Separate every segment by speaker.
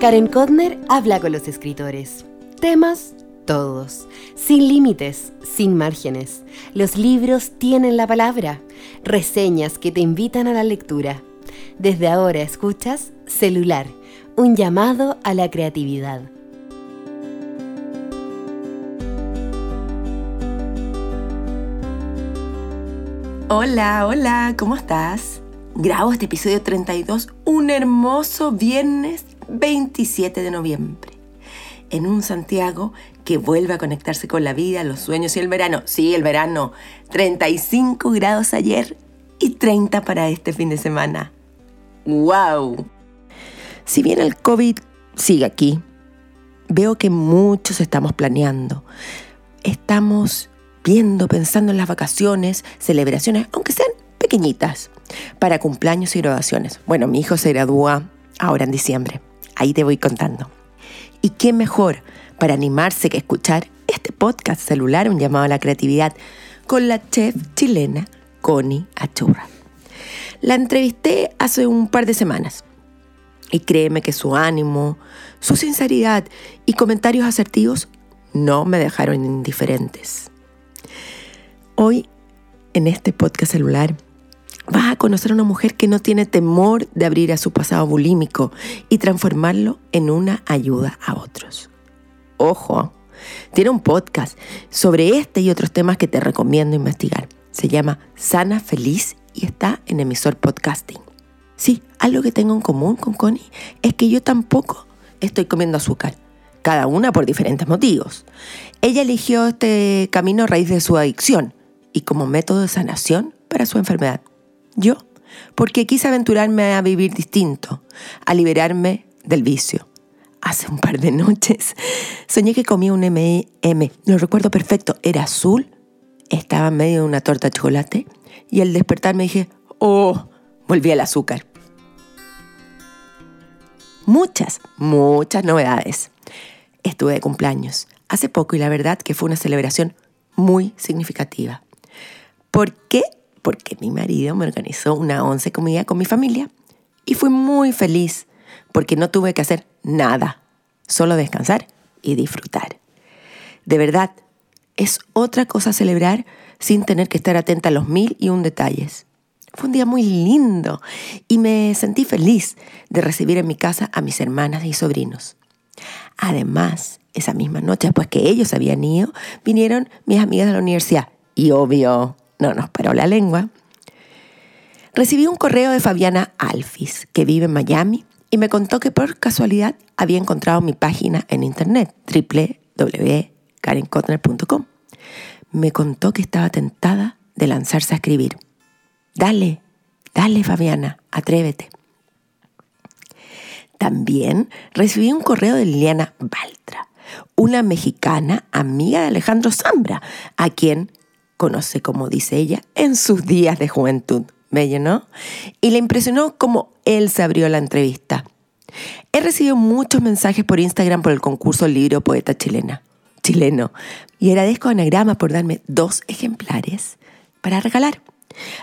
Speaker 1: Karen Kodner habla con los escritores. Temas todos, sin límites, sin márgenes. Los libros tienen la palabra, reseñas que te invitan a la lectura. Desde ahora escuchas Celular, un llamado a la creatividad.
Speaker 2: Hola, hola, ¿cómo estás? Grabo este episodio 32 un hermoso viernes 27 de noviembre. En un Santiago que vuelve a conectarse con la vida, los sueños y el verano. Sí, el verano. 35 grados ayer y 30 para este fin de semana. ¡Wow! Si bien el COVID sigue aquí, veo que muchos estamos planeando. Estamos viendo, pensando en las vacaciones, celebraciones, aunque sean pequeñitas, para cumpleaños y graduaciones. Bueno, mi hijo se gradúa ahora en diciembre. Ahí te voy contando. ¿Y qué mejor para animarse que escuchar este podcast celular, un llamado a la creatividad, con la chef chilena Connie Achurra? La entrevisté hace un par de semanas y créeme que su ánimo, su sinceridad y comentarios asertivos no me dejaron indiferentes. Hoy, en este podcast celular, vas a conocer a una mujer que no tiene temor de abrir a su pasado bulímico y transformarlo en una ayuda a otros. Ojo, tiene un podcast sobre este y otros temas que te recomiendo investigar. Se llama Sana Feliz y está en emisor podcasting. Sí, algo que tengo en común con Connie es que yo tampoco estoy comiendo azúcar, cada una por diferentes motivos. Ella eligió este camino a raíz de su adicción y como método de sanación para su enfermedad. Yo, porque quise aventurarme a vivir distinto, a liberarme del vicio. Hace un par de noches soñé que comía un M&M, lo recuerdo perfecto, era azul, estaba en medio de una torta de chocolate y al despertar me dije, oh, volví al azúcar. Muchas, muchas novedades. Estuve de cumpleaños hace poco y la verdad que fue una celebración muy significativa. ¿Por qué? Porque mi marido me organizó una once comida con mi familia y fui muy feliz porque no tuve que hacer nada, solo descansar y disfrutar. De verdad, es otra cosa celebrar sin tener que estar atenta a los mil y un detalles. Fue un día muy lindo y me sentí feliz de recibir en mi casa a mis hermanas y sobrinos. Además, esa misma noche, después que ellos habían ido, vinieron mis amigas de la universidad y obvio, no nos paró la lengua. Recibí un correo de Fabiana Alfis, que vive en Miami, y me contó que por casualidad había encontrado mi página en internet, www.karenkotner.com. Me contó que estaba tentada de lanzarse a escribir. Dale, dale Fabiana, atrévete. También recibí un correo de Liliana Baltra, una mexicana amiga de Alejandro Zambra, a quien conoce, como dice ella, en sus días de juventud. Bello, ¿no? Y le impresionó cómo él se abrió la entrevista. He recibido muchos mensajes por Instagram por el concurso Libro Poeta Chilena, chileno y agradezco a Anagrama por darme dos ejemplares para regalar.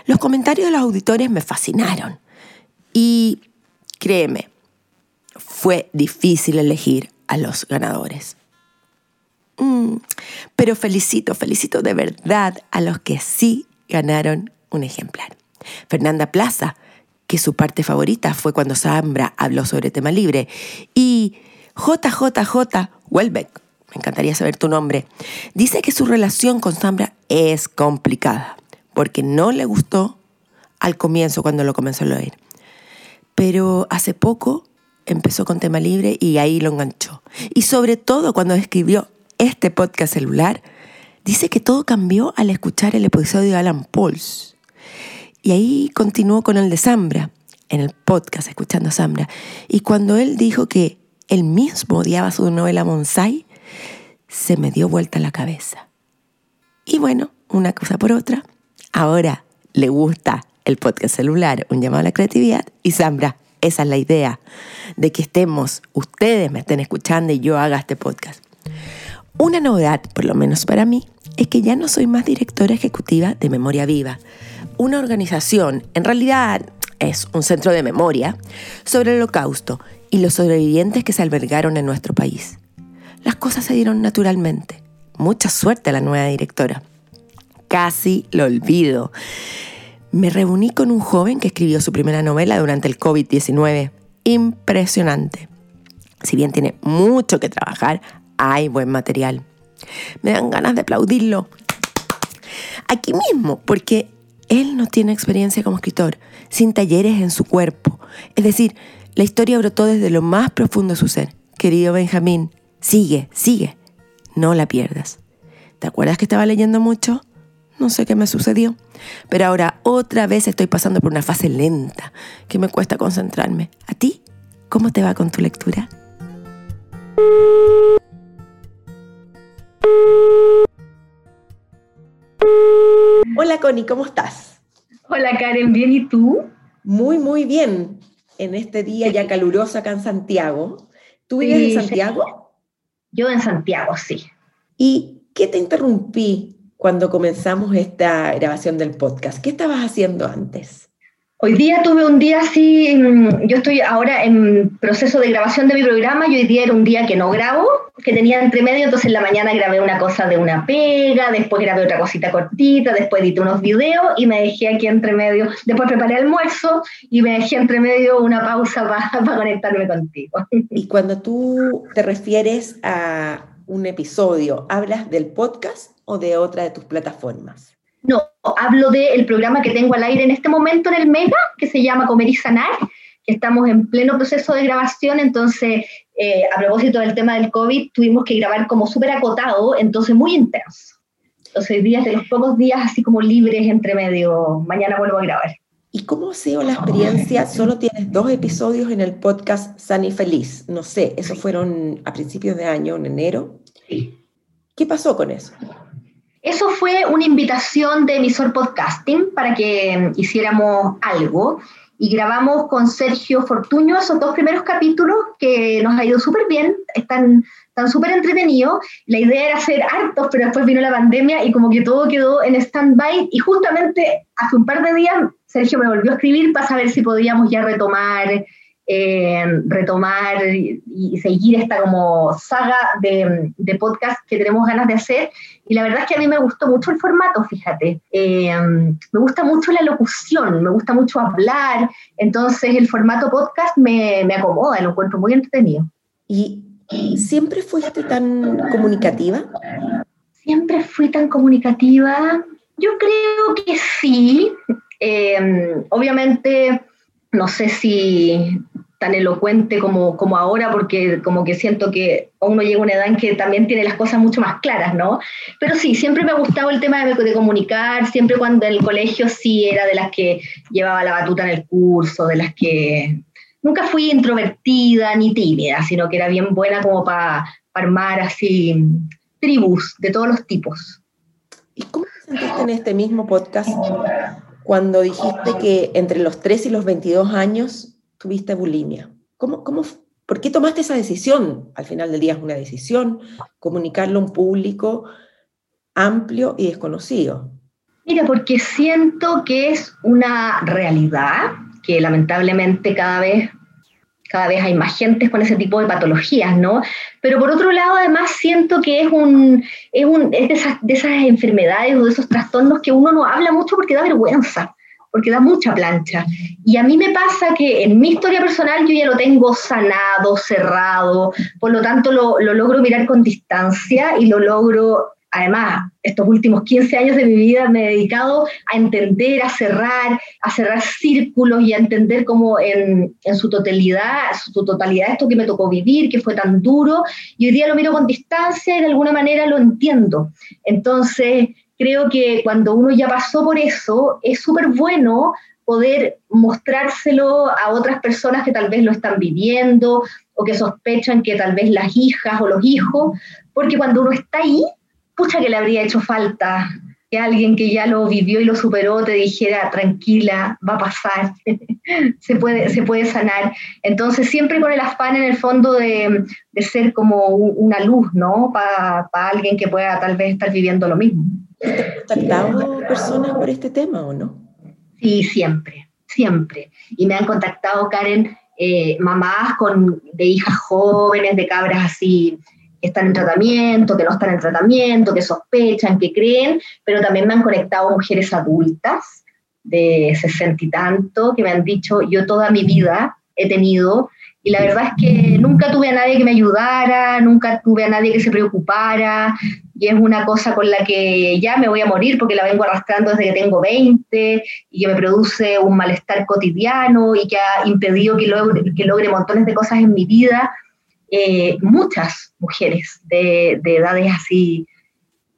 Speaker 2: Los comentarios de los auditores me fascinaron y créeme, fue difícil elegir a los ganadores. Mm, pero felicito, felicito de verdad a los que sí ganaron un ejemplar. Fernanda Plaza, que su parte favorita fue cuando Zambra habló sobre tema libre, y JJJ Welbeck, me encantaría saber tu nombre, dice que su relación con Zambra es complicada, porque no le gustó al comienzo cuando lo comenzó a leer. Pero hace poco empezó con tema libre y ahí lo enganchó. Y sobre todo cuando escribió este podcast celular, dice que todo cambió al escuchar el episodio de Alan Pauls. Y ahí continuó con el de Zambra, en el podcast, escuchando a Zambra. Y cuando él dijo que él mismo odiaba su novela Monsai, se me dio vuelta la cabeza. Y bueno, una cosa por otra, ahora le gusta el podcast celular, un llamado a la creatividad, y Zambra, esa es la idea, de que estemos, ustedes me estén escuchando y yo haga este podcast. Una novedad, por lo menos para mí, es que ya no soy más directora ejecutiva de Memoria Viva, una organización, en realidad es un centro de memoria, sobre el holocausto y los sobrevivientes que se albergaron en nuestro país. Las cosas se dieron naturalmente. Mucha suerte a la nueva directora. Casi lo olvido. Me reuní con un joven que escribió su primera novela durante el COVID-19. Impresionante. Si bien tiene mucho que trabajar, hay buen material. Me dan ganas de aplaudirlo. Aquí mismo, porque él no tiene experiencia como escritor, sin talleres en su cuerpo. Es decir, la historia brotó desde lo más profundo de su ser. Querido Benjamín, sigue, sigue. No la pierdas. ¿Te acuerdas que estaba leyendo mucho? No sé qué me sucedió. Pero ahora otra vez estoy pasando por una fase lenta que me cuesta concentrarme. ¿A ti? ¿Cómo te va con tu lectura? Hola Connie, ¿cómo estás?
Speaker 3: Hola Karen, ¿bien y tú?
Speaker 2: Muy, muy bien. En este día ya caluroso acá en Santiago. ¿Tú vives en Santiago?
Speaker 3: Yo en Santiago, sí.
Speaker 2: ¿Y qué te interrumpí cuando comenzamos esta grabación del podcast? ¿Qué estabas haciendo antes?
Speaker 3: Hoy día tuve un día así, mm, yo estoy ahora en proceso de grabación de mi programa y hoy día era un día que no grabo, que tenía entre medio, entonces en la mañana grabé una cosa de una pega, después grabé otra cosita cortita, después edité unos videos y me dejé aquí entre medio, después preparé almuerzo y me dejé entre medio una pausa para conectarme contigo.
Speaker 2: Y cuando tú te refieres a un episodio, ¿hablas del podcast o de otra de tus plataformas?
Speaker 3: No, hablo del programa que tengo al aire en este momento en el Mega, que se llama Comer y Sanar, que estamos en pleno proceso de grabación, entonces, eh, a propósito del tema del COVID, tuvimos que grabar como súper acotado, entonces muy intenso. Entonces, días de los pocos días así como libres entre medio, mañana vuelvo a grabar.
Speaker 2: ¿Y cómo ha sido la experiencia? Solo tienes dos episodios en el podcast San y Feliz. No sé, esos fueron a principios de año, en enero.
Speaker 3: Sí.
Speaker 2: ¿Qué pasó con eso?
Speaker 3: Eso fue una invitación de emisor podcasting para que hiciéramos algo y grabamos con Sergio Fortuño esos dos primeros capítulos que nos ha ido súper bien, están súper entretenidos. La idea era hacer hartos, pero después vino la pandemia y como que todo quedó en stand-by y justamente hace un par de días Sergio me volvió a escribir para saber si podíamos ya retomar eh, retomar y, seguir esta como saga de, podcast que tenemos ganas de hacer. Y la verdad es que a mí me gustó mucho el formato, fíjate. Eh, me gusta mucho la locución, me gusta mucho hablar, entonces el formato podcast me, me acomoda, lo encuentro muy entretenido.
Speaker 2: ¿Y siempre fuiste tan comunicativa?
Speaker 3: Siempre fui tan comunicativa. Yo creo que sí. Eh, obviamente no sé si tan elocuente como, como ahora, porque como que siento que uno llega a una edad en que también tiene las cosas mucho más claras, ¿no? Pero sí, siempre me ha gustado el tema de, de, comunicar, siempre cuando en el colegio sí era de las que llevaba la batuta en el curso, de las que nunca fui introvertida ni tímida, sino que era bien buena como para armar así tribus de todos los tipos.
Speaker 2: ¿Y cómo te sentiste en este mismo podcast cuando dijiste que entre los 3 y los 22 años tuviste bulimia. ¿Cómo, cómo, ¿Por qué tomaste esa decisión? Al final del día es una decisión, comunicarlo a un público amplio y desconocido.
Speaker 3: Mira, porque siento que es una realidad que lamentablemente cada vez, cada vez hay más gente con ese tipo de patologías, ¿no? Pero por otro lado, además siento que es, un, es, un, es de esas enfermedades o de esos trastornos que uno no habla mucho porque da vergüenza porque da mucha plancha. Y a mí me pasa que en mi historia personal yo ya lo tengo sanado, cerrado, por lo tanto lo, lo logro mirar con distancia y lo logro, además, estos últimos 15 años de mi vida me he dedicado a entender, a cerrar, a cerrar círculos y a entender cómo en, en su totalidad, su totalidad esto que me tocó vivir, que fue tan duro, y hoy día lo miro con distancia y de alguna manera lo entiendo. Entonces, creo que cuando uno ya pasó por eso, es súper bueno poder mostrárselo a otras personas que tal vez lo están viviendo o que sospechan que tal vez las hijas o los hijos, porque cuando uno está ahí, pucha que le habría hecho falta que alguien que ya lo vivió y lo superó te dijera, tranquila, va a pasar, se, puede, se puede sanar. Entonces, siempre con el afán en el fondo de, de ser como una luz, ¿no? Para alguien que pueda tal vez estar viviendo lo mismo.
Speaker 2: ¿Has contactado personas por este tema o no?
Speaker 3: Sí, siempre. siempre. Y me han contactado, Karen, eh, mamás con, de hijas jóvenes, de cabras así, que están en tratamiento, que no están en tratamiento, que sospechan, que creen, pero también me han conectado mujeres adultas de sesenta y tanto, que me han dicho, yo toda mi vida he tenido y la verdad es que nunca tuve a nadie que me ayudara, nunca tuve a nadie que se preocupara, y es una cosa con la que ya me voy a morir porque la vengo arrastrando desde que tengo 20 y que me produce un malestar cotidiano y que ha impedido que logre, que logre montones de cosas en mi vida. Eh, muchas mujeres de, de, edades así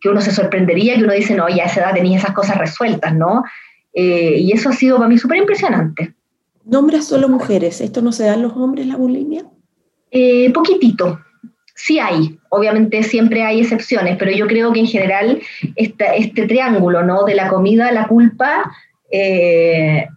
Speaker 3: que uno se sorprendería, que uno dice, no, ya a esa edad tenía esas cosas resueltas, ¿no? Eh, y eso ha sido para mí súper impresionante.
Speaker 2: ¿Nombras solo mujeres? ¿Esto no se da en los hombres, la bulimia?
Speaker 3: Eh, poquitito. Sí hay, obviamente siempre hay excepciones, pero yo creo que en general este triángulo, ¿no? De la comida, la culpa eh,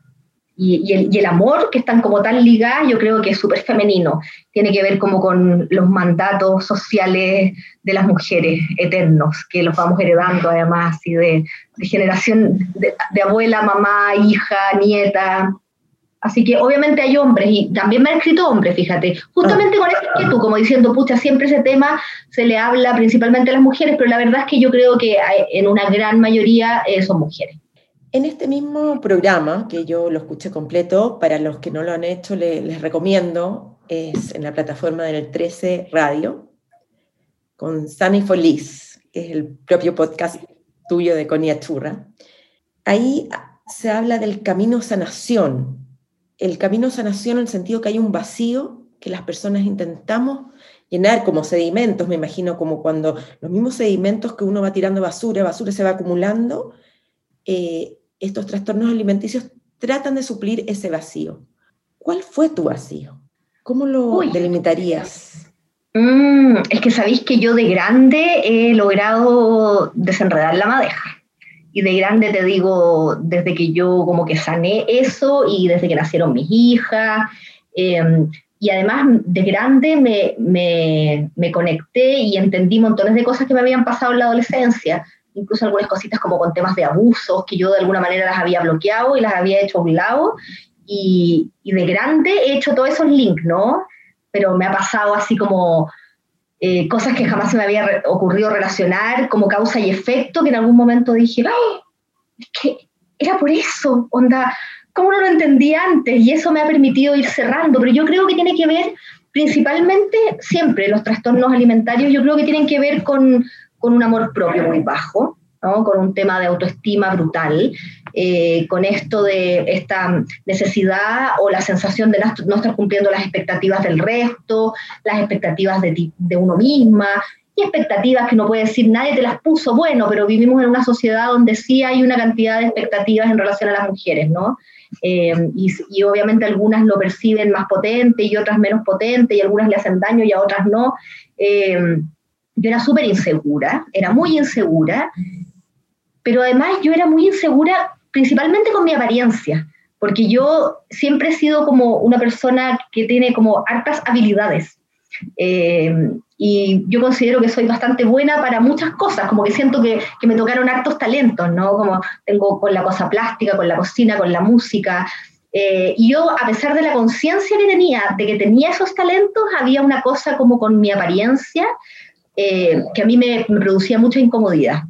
Speaker 3: y, el, amor, que están como tan ligadas, yo creo que es súper femenino. Tiene que ver como con los mandatos sociales de las mujeres eternos, que los vamos heredando además, y de, generación de abuela, mamá, hija, nieta. Así que obviamente hay hombres, y también me han escrito hombres, fíjate, justamente con esa tú como diciendo, pucha, siempre ese tema se le habla principalmente a las mujeres, pero la verdad es que yo creo que en una gran mayoría eh, son mujeres.
Speaker 2: En este mismo programa, que yo lo escuché completo, para los que no lo han hecho, les, recomiendo, es en la plataforma del 13 Radio, con Sunny Feliz, que es el propio podcast tuyo de Conia Churra. Ahí se habla del camino sanación, el camino sanación en el sentido que hay un vacío que las personas intentamos llenar como sedimentos, me imagino como cuando los mismos sedimentos que uno va tirando basura, basura se va acumulando, eh, estos trastornos alimenticios tratan de suplir ese vacío. ¿Cuál fue tu vacío? ¿Cómo lo delimitarías?
Speaker 3: Mm, es que sabéis que yo de grande he logrado desenredar la madeja. Y de grande te digo, desde que yo como que sané eso y desde que nacieron mis hijas. Em, y además de grande me, me, conecté y entendí montones de cosas que me habían pasado en la adolescencia, incluso algunas cositas como con temas de abusos que yo de alguna manera las había bloqueado y las había hecho a un lado. Y, y de grande he hecho todos esos links, ¿no? Pero me ha pasado así como eh, cosas que jamás se me había ocurrido relacionar como causa y efecto, que en algún momento dije, ¡ay! Es que era por eso, onda, ¿cómo no lo entendía antes? Y eso me ha permitido ir cerrando, pero yo creo que tiene que ver principalmente, siempre los trastornos alimentarios, yo creo que tienen que ver con, con un amor propio muy bajo, con un tema de autoestima brutal, eh, con esto de esta necesidad o la sensación de no estar cumpliendo las expectativas del resto, las expectativas de, uno misma, y expectativas que no puede decir nadie te las puso, bueno, pero vivimos en una sociedad donde sí hay una cantidad de expectativas en relación a las mujeres, ¿no? Eh, y, obviamente algunas lo perciben más potente y otras menos potente, y algunas le hacen daño y a otras no. Eh, yo era súper insegura, era muy insegura, pero además yo era muy insegura principalmente con mi apariencia, porque yo siempre he sido como una persona que tiene como hartas habilidades. Eh, y yo considero que soy bastante buena para muchas cosas, como que siento que, que, me tocaron hartos talentos, ¿no? Como tengo con la cosa plástica, con la cocina, con la música. Eh, y yo, a pesar de la conciencia que tenía de que tenía esos talentos, había una cosa como con mi apariencia eh, que a mí me, me producía mucha incomodidad.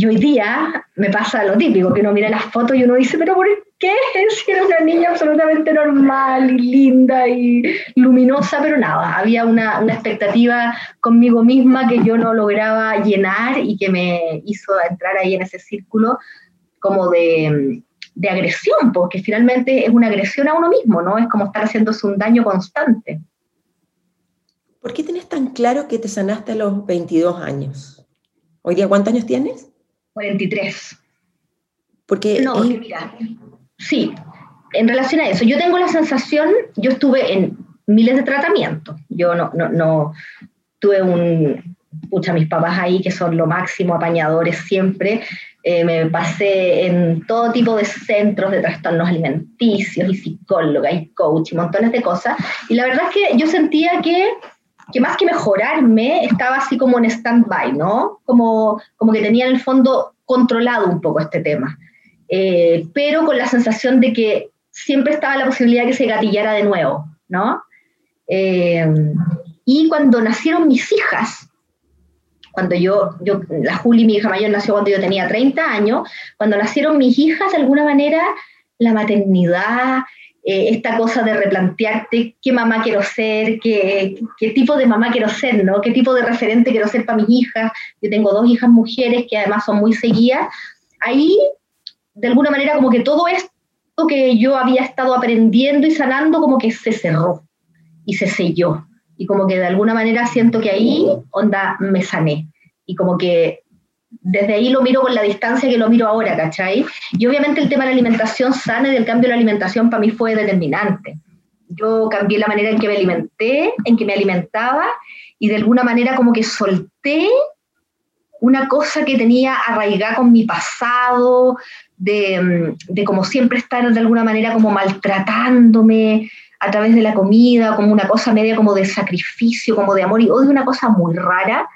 Speaker 3: Y hoy día me pasa lo típico, que uno mira las fotos y uno dice, pero ¿por qué? Si era una niña absolutamente normal y linda y luminosa, pero nada, había una, una expectativa conmigo misma que yo no lograba llenar y que me hizo entrar ahí en ese círculo como de, de agresión, porque finalmente es una agresión a uno mismo, ¿no? Es como estar haciéndose un daño constante.
Speaker 2: ¿Por qué tienes tan claro que te sanaste a los 22 años? ¿Hoy día cuántos años tienes?
Speaker 3: 43.
Speaker 2: Porque
Speaker 3: no, mira, sí, en relación a eso, yo tengo la sensación, yo estuve en miles de tratamientos, yo no, no, no tuve un, pucha, mis papás ahí que son lo máximo, apañadores siempre, eh, me pasé en todo tipo de centros de trastornos alimenticios y psicóloga y coach y montones de cosas, y la verdad es que yo sentía que que más que mejorarme, estaba así como en stand-by, ¿no? Como, como que tenía en el fondo controlado un poco este tema. eh, pero con la sensación de que siempre estaba la posibilidad de que se gatillara de nuevo, ¿no? Eh, y cuando nacieron mis hijas, cuando yo, yo, la Juli, mi hija mayor, nació cuando yo tenía 30 años, cuando nacieron mis hijas, de alguna manera, la maternidad, eh, esta cosa de replantearte qué mamá quiero ser, qué, qué, tipo de mamá quiero ser, ¿no? Qué tipo de referente quiero ser para mis hijas. Yo tengo dos hijas mujeres que además son muy seguidas. Ahí, de alguna manera, como que todo esto que yo había estado aprendiendo y sanando, como que se cerró y se selló. Y como que de alguna manera siento que ahí, onda, me sané. Y como que desde ahí lo miro con la distancia que lo miro ahora, ¿cachai? Y obviamente el tema de la alimentación sana y del cambio de la alimentación para mí fue determinante. Yo cambié la manera en que me alimenté, en que me alimentaba, y de alguna manera como que solté una cosa que tenía arraigada con mi pasado, de, de como siempre estar de alguna manera como maltratándome, a través de la comida, como una cosa media como de sacrificio, como de amor y odio, una cosa muy rara.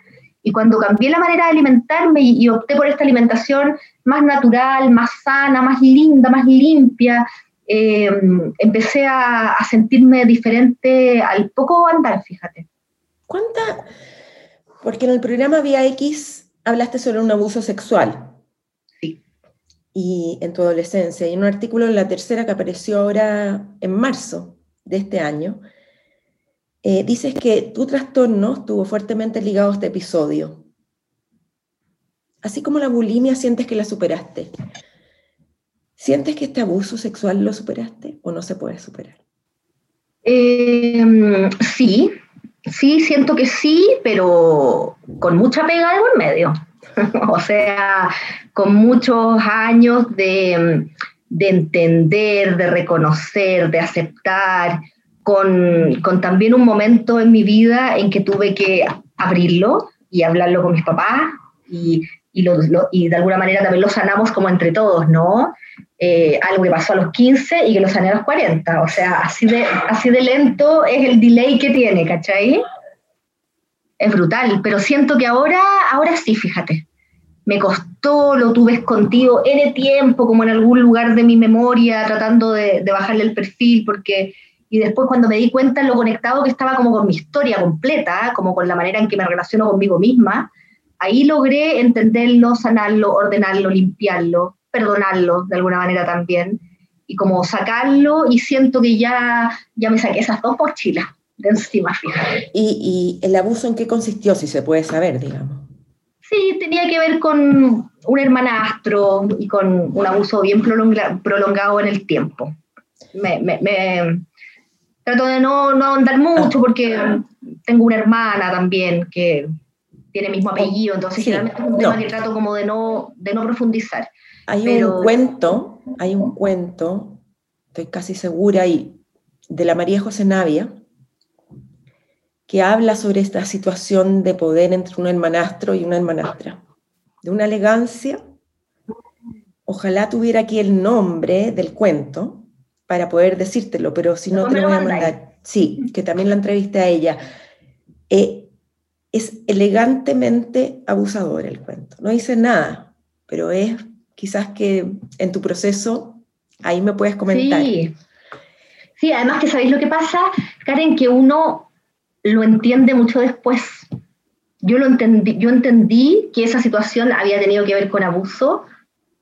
Speaker 3: Y cuando cambié la manera de alimentarme y, opté por esta alimentación más natural, más sana, más linda, más limpia, eh, empecé a, a, sentirme diferente al poco andar, fíjate.
Speaker 2: ¿Cuánta? Porque en el programa Vía X hablaste sobre un abuso sexual.
Speaker 3: Sí.
Speaker 2: Y en tu adolescencia, y en un artículo en la tercera que apareció ahora en marzo, de este año, eh, dices que tu trastorno estuvo fuertemente ligado a este episodio. Así como la bulimia sientes que la superaste. ¿Sientes que este abuso sexual lo superaste o no se puede superar?
Speaker 3: Em, sí, sí, siento que sí, pero con mucha pega de por medio. o sea, con muchos años de, de entender, de reconocer, de aceptar, con, con, también un momento en mi vida en que tuve que abrirlo y hablarlo con mis papás y, y, lo, y de alguna manera también lo sanamos como entre todos, ¿no? Eh, algo que pasó a los 15 y que lo sané a los 40, o sea, así de, así de lento es el delay que tiene, ¿cachai? Es brutal, pero siento que ahora, ahora sí, fíjate, me costó, lo tuve escondido N tiempo, como en algún lugar de mi memoria, tratando de, bajarle el perfil, porque, y después cuando me di cuenta lo conectado que estaba como con mi historia completa, como con la manera en que me relaciono conmigo misma, ahí logré entenderlo, sanarlo, ordenarlo, limpiarlo, perdonarlo de alguna manera también, y como sacarlo, y siento que ya, ya me saqué esas dos mochilas de encima.
Speaker 2: ¿Y, ¿Y el abuso en qué consistió, si se puede saber, digamos?
Speaker 3: Sí, tenía que ver con un hermanastro y con un abuso bien prolongado en el tiempo. Me, me, trato de no, no ahondar mucho porque tengo una hermana también que tiene el mismo apellido, entonces generalmente es un tema que trato como de no, de no profundizar.
Speaker 2: Hay un cuento, hay un cuento, estoy casi segura, y de la María José Navia, que habla sobre esta situación de poder entre un hermanastro y una hermanastra, de una elegancia. Ojalá tuviera aquí el nombre del cuento para poder decírtelo, pero si no te lo voy a mandar. Sí, que también la entrevisté a ella. Eh, es elegantemente abusador el cuento. No dice nada, pero es quizás que en tu proceso ahí me puedes comentar.
Speaker 3: Sí, sí además que sabéis lo que pasa, Karen, que uno lo entiende mucho después. Yo, lo entendí, yo entendí que esa situación había tenido que ver con abuso,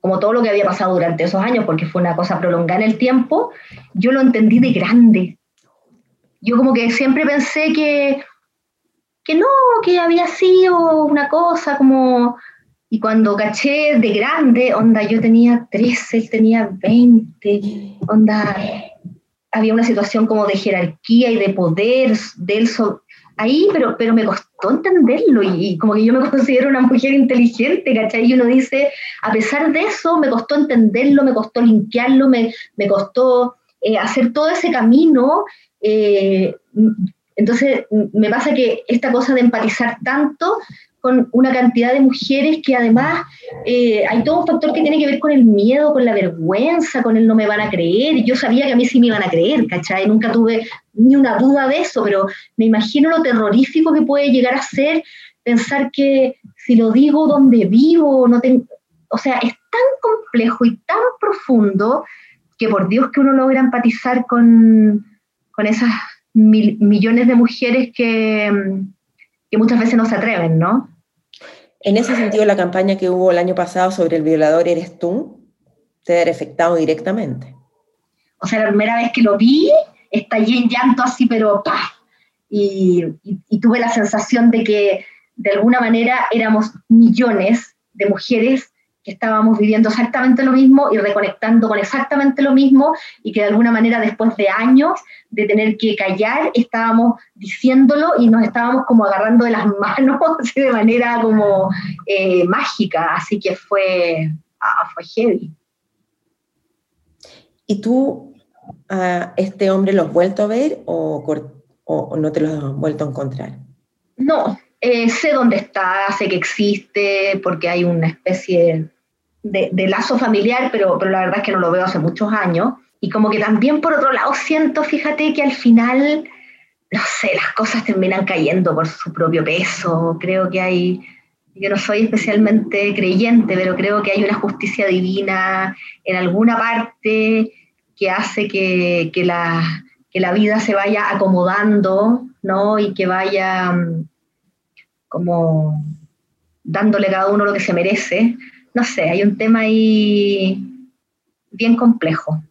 Speaker 3: como todo lo que había pasado durante esos años, porque fue una cosa prolongada en el tiempo, yo lo entendí de grande. Yo como que siempre pensé que, que no, que había sido una cosa como... Y cuando caché de grande, onda, yo tenía 13, tenía 20, onda, había una situación como de jerarquía y de poder de él ahí, pero, pero me costó entenderlo y, como que yo me considero una mujer inteligente, ¿cachai? Y uno dice, a pesar de eso, me costó entenderlo, me costó limpiarlo, me, me costó eh, hacer todo ese camino. Eh, entonces, me pasa que esta cosa de empatizar tanto con una cantidad de mujeres que además eh, hay todo un factor que tiene que ver con el miedo, con la vergüenza, con el no me van a creer. Yo sabía que a mí sí me iban a creer, ¿cachai? Nunca tuve ni una duda de eso, pero me imagino lo terrorífico que puede llegar a ser pensar que si lo digo donde vivo, no tengo... O sea, es tan complejo y tan profundo que por Dios que uno logra empatizar con, con esas millones de mujeres que, que muchas veces no se atreven, ¿no?
Speaker 2: En ese sentido, la campaña que hubo el año pasado sobre el violador eres tú, te ha afectado directamente.
Speaker 3: O sea, la primera vez que lo vi, estallé en llanto así, pero ¡pah! Y, y, tuve la sensación de que de alguna manera éramos millones de mujeres que estábamos viviendo exactamente lo mismo y reconectando con exactamente lo mismo y que de alguna manera después de años de tener que callar estábamos diciéndolo y nos estábamos como agarrando de las manos de manera como eh, mágica, así que fue, ah, fue heavy.
Speaker 2: ¿Y tú a este hombre lo has vuelto a ver o, o no te lo has vuelto a encontrar?
Speaker 3: No, eh, sé dónde está, sé que existe, porque hay una especie de, lazo familiar, pero, pero, la verdad es que no lo veo hace muchos años. Y como que también por otro lado siento, fíjate que al final, no sé, las cosas terminan cayendo por su propio peso. Creo que hay, yo no soy especialmente creyente, pero creo que hay una justicia divina en alguna parte que hace que, que la, que la vida se vaya acomodando, ¿no? Y que vaya mm, como dándole cada uno lo que se merece. No sé, hay un tema ahí bien complejo.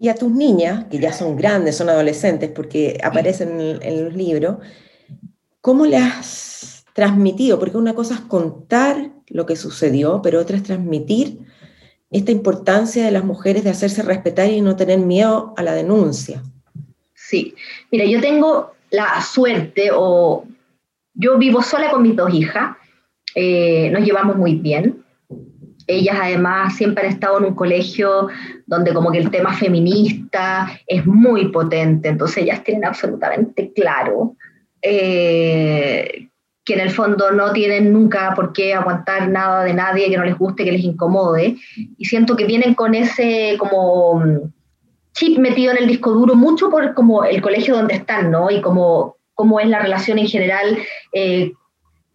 Speaker 2: Y a tus niñas, que ya son grandes, son adolescentes, porque aparecen en, los libros, ¿cómo le has transmitido? Porque una cosa es contar lo que sucedió, pero otra es transmitir esta importancia de las mujeres de hacerse respetar y no tener miedo a la denuncia.
Speaker 3: Sí, mira, yo tengo la suerte o yo vivo sola con mis dos hijas, eh, nos llevamos muy bien. Ellas además siempre han estado en un colegio donde como que el tema feminista es muy potente, entonces ellas tienen absolutamente claro eh, que en el fondo no tienen nunca por qué aguantar nada de nadie que no les guste, que les incomode, y siento que vienen con ese como chip metido en el disco duro mucho por como el colegio donde están, ¿no? Y como cómo es la relación en general eh,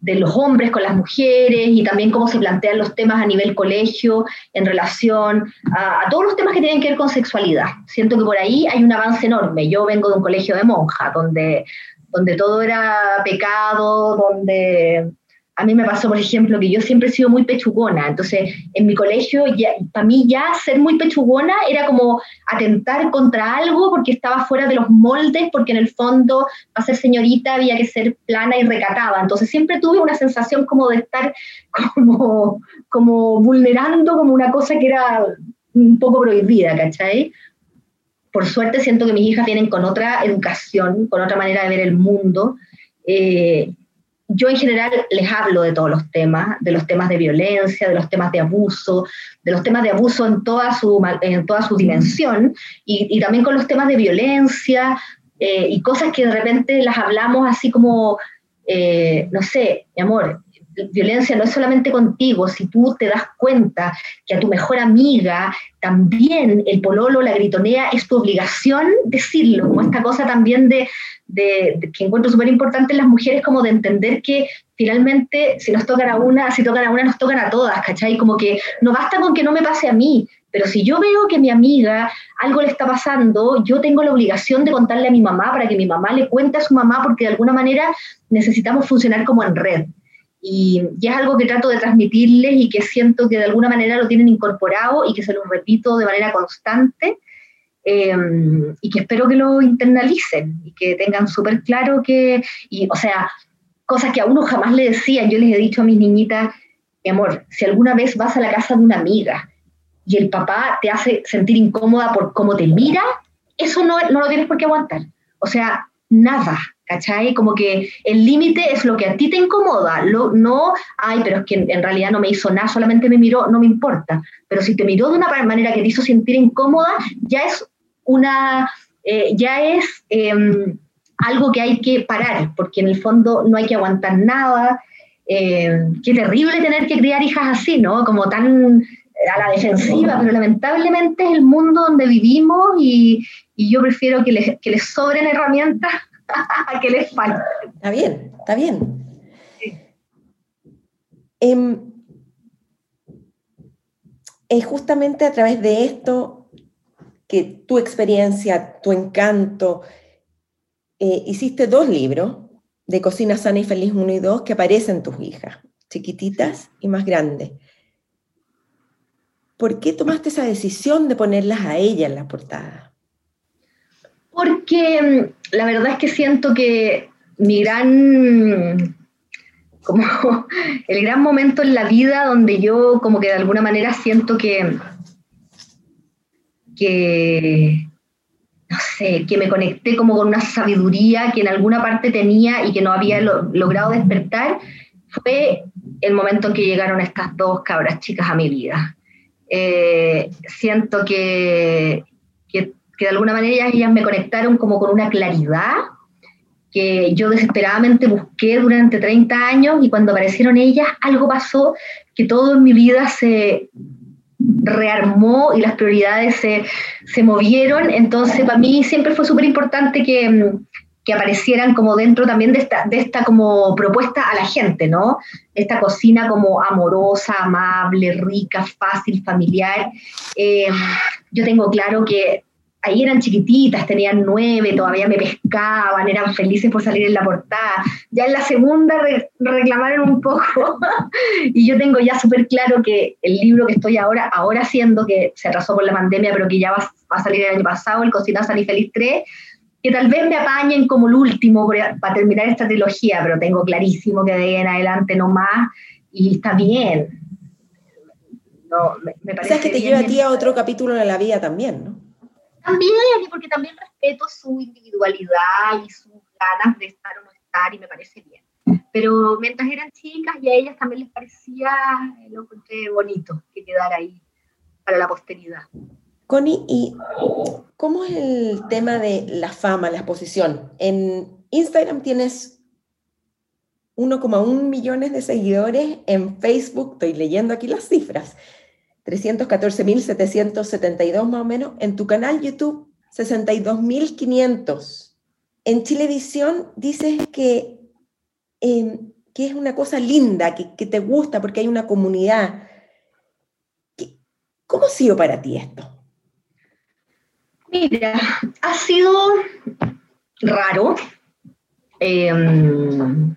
Speaker 3: de los hombres con las mujeres y también cómo se plantean los temas a nivel colegio en relación a, todos los temas que tienen que ver con sexualidad. Siento que por ahí hay un avance enorme. Yo vengo de un colegio de monjas, donde, donde todo era pecado, donde a mí me pasó, por ejemplo, que yo siempre he sido muy pechugona, entonces en mi colegio, para mí ya ser muy pechugona era como atentar contra algo porque estaba fuera de los moldes, porque en el fondo, para ser señorita había que ser plana y recatada, entonces siempre tuve una sensación como de estar como, como vulnerando como una cosa que era un poco prohibida, ¿cachai? Por suerte siento que mis hijas vienen con otra educación, con otra manera de ver el mundo. Eh, yo en general les hablo de todos los temas, de los temas de violencia, de los temas de abuso, de los temas de abuso en toda su, en toda su dimensión, y, también con los temas de violencia eh, y cosas que de repente las hablamos así como, eh, no sé, mi amor, violencia no es solamente contigo, si tú te das cuenta que a tu mejor amiga también el pololo, la gritonea, es tu obligación decirlo, como esta cosa también de, que encuentro súper importante en las mujeres, como de entender que finalmente si nos tocan a una, si tocan a una, nos tocan a todas, ¿cachai? Como que no basta con que no me pase a mí, pero si yo veo que mi amiga algo le está pasando, yo tengo la obligación de contarle a mi mamá para que mi mamá le cuente a su mamá, porque de alguna manera necesitamos funcionar como en red. Y, y, es algo que trato de transmitirles y que siento que de alguna manera lo tienen incorporado y que se los repito de manera constante Em, y que espero que lo internalicen y que tengan súper claro que, y, o sea, cosas que a uno jamás le decían, yo les he dicho a mis niñitas, mi amor, si alguna vez vas a la casa de una amiga y el papá te hace sentir incómoda por cómo te mira, eso no, no lo tienes por qué aguantar. O sea, nada, ¿cachai? Como que el límite es lo que a ti te incomoda, no, ay, pero es que en realidad no me hizo nada, solamente me miró, no me importa. Pero si te miró de una manera que te hizo sentir incómoda, ya es una, eh, ya es em, algo que hay que parar, porque en el fondo no hay que aguantar nada. Em, qué terrible tener que criar hijas así, ¿no? Como tan a la defensiva, pero lamentablemente es el mundo donde vivimos y, yo prefiero que les, que les sobren herramientas que les falten.
Speaker 2: Está bien, está bien. Em, es justamente a través de esto que tu experiencia, tu encanto, eh, hiciste dos libros de Cocina Sana y Feliz 1 y 2 que aparecen tus hijas, chiquititas y más grandes. ¿Por qué tomaste esa decisión de ponerlas a ella en la portada?
Speaker 3: Porque mm, la verdad es que siento que mi gran, como el gran momento en la vida donde yo como que de alguna manera siento que, que no sé, que me conecté como con una sabiduría que en alguna parte tenía y que no había logrado despertar, fue el momento en que llegaron estas dos cabras chicas a mi vida. Eh, siento que, que, de alguna manera ellas me conectaron como con una claridad que yo desesperadamente busqué durante 30 años y cuando aparecieron ellas algo pasó que todo en mi vida se rearmó y las prioridades se, se movieron. Entonces, para mí siempre fue súper importante que, que, aparecieran como dentro también de esta, de esta como propuesta a la gente, ¿no? Esta cocina como amorosa, amable, rica, fácil, familiar. Eh, yo tengo claro que ahí eran chiquititas, tenían nueve, todavía me pescaban, eran felices por salir en la portada. Ya en la segunda reclamaron un poco y yo tengo ya súper claro que el libro que estoy ahora, ahora haciendo, que se atrasó por la pandemia, pero que ya va, a salir el año pasado, el Cocina San y Feliz 3, que tal vez me apañen como el último para terminar esta trilogía, pero tengo clarísimo que de ahí en adelante no más y está bien.
Speaker 2: No, me, parece que te lleva a ti a otro capítulo de la vida también, ¿no?
Speaker 3: También, porque también respeto su individualidad y sus ganas de estar o no estar y me parece bien. Pero mientras eran chicas y a ellas también les parecía, eh, lo bonito que quedara ahí para la posteridad.
Speaker 2: Connie, ¿y cómo es el tema de la fama, la exposición? En Instagram tienes 1,1 millones de seguidores, en Facebook, estoy leyendo aquí las cifras, 314.772 más o menos. En tu canal YouTube, 62.500. En Chilevisión dices que, em, que es una cosa linda, que, te gusta porque hay una comunidad. ¿Cómo ha sido para ti esto?
Speaker 3: Mira, ha sido raro. Em,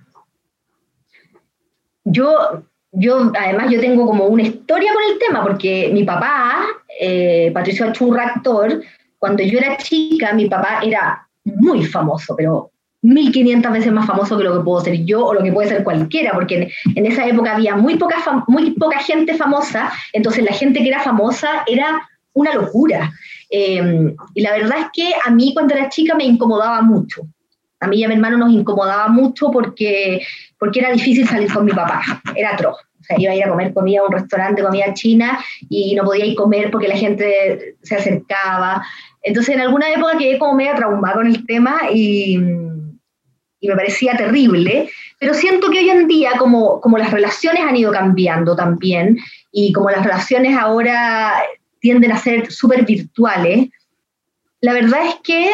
Speaker 3: yo yo, además, yo tengo como una historia con el tema, porque mi papá, eh, Patricio Achurra, actor, cuando yo era chica, mi papá era muy famoso, pero 1500 veces más famoso que lo que puedo ser yo o lo que puede ser cualquiera, porque en, esa época había muy poca, muy poca gente famosa, entonces la gente que era famosa era una locura. Eh, y la verdad es que a mí cuando era chica me incomodaba mucho. A mí y a mi hermano nos incomodaba mucho porque, porque era difícil salir con mi papá, era atroz. Iba a ir a comer comida a un restaurante, comida china, y no podía ir a comer porque la gente se acercaba. Entonces, en alguna época quedé como media traumada con el tema y, me parecía terrible. Pero siento que hoy en día, como, como las relaciones han ido cambiando también, y como las relaciones ahora tienden a ser súper virtuales, la verdad es que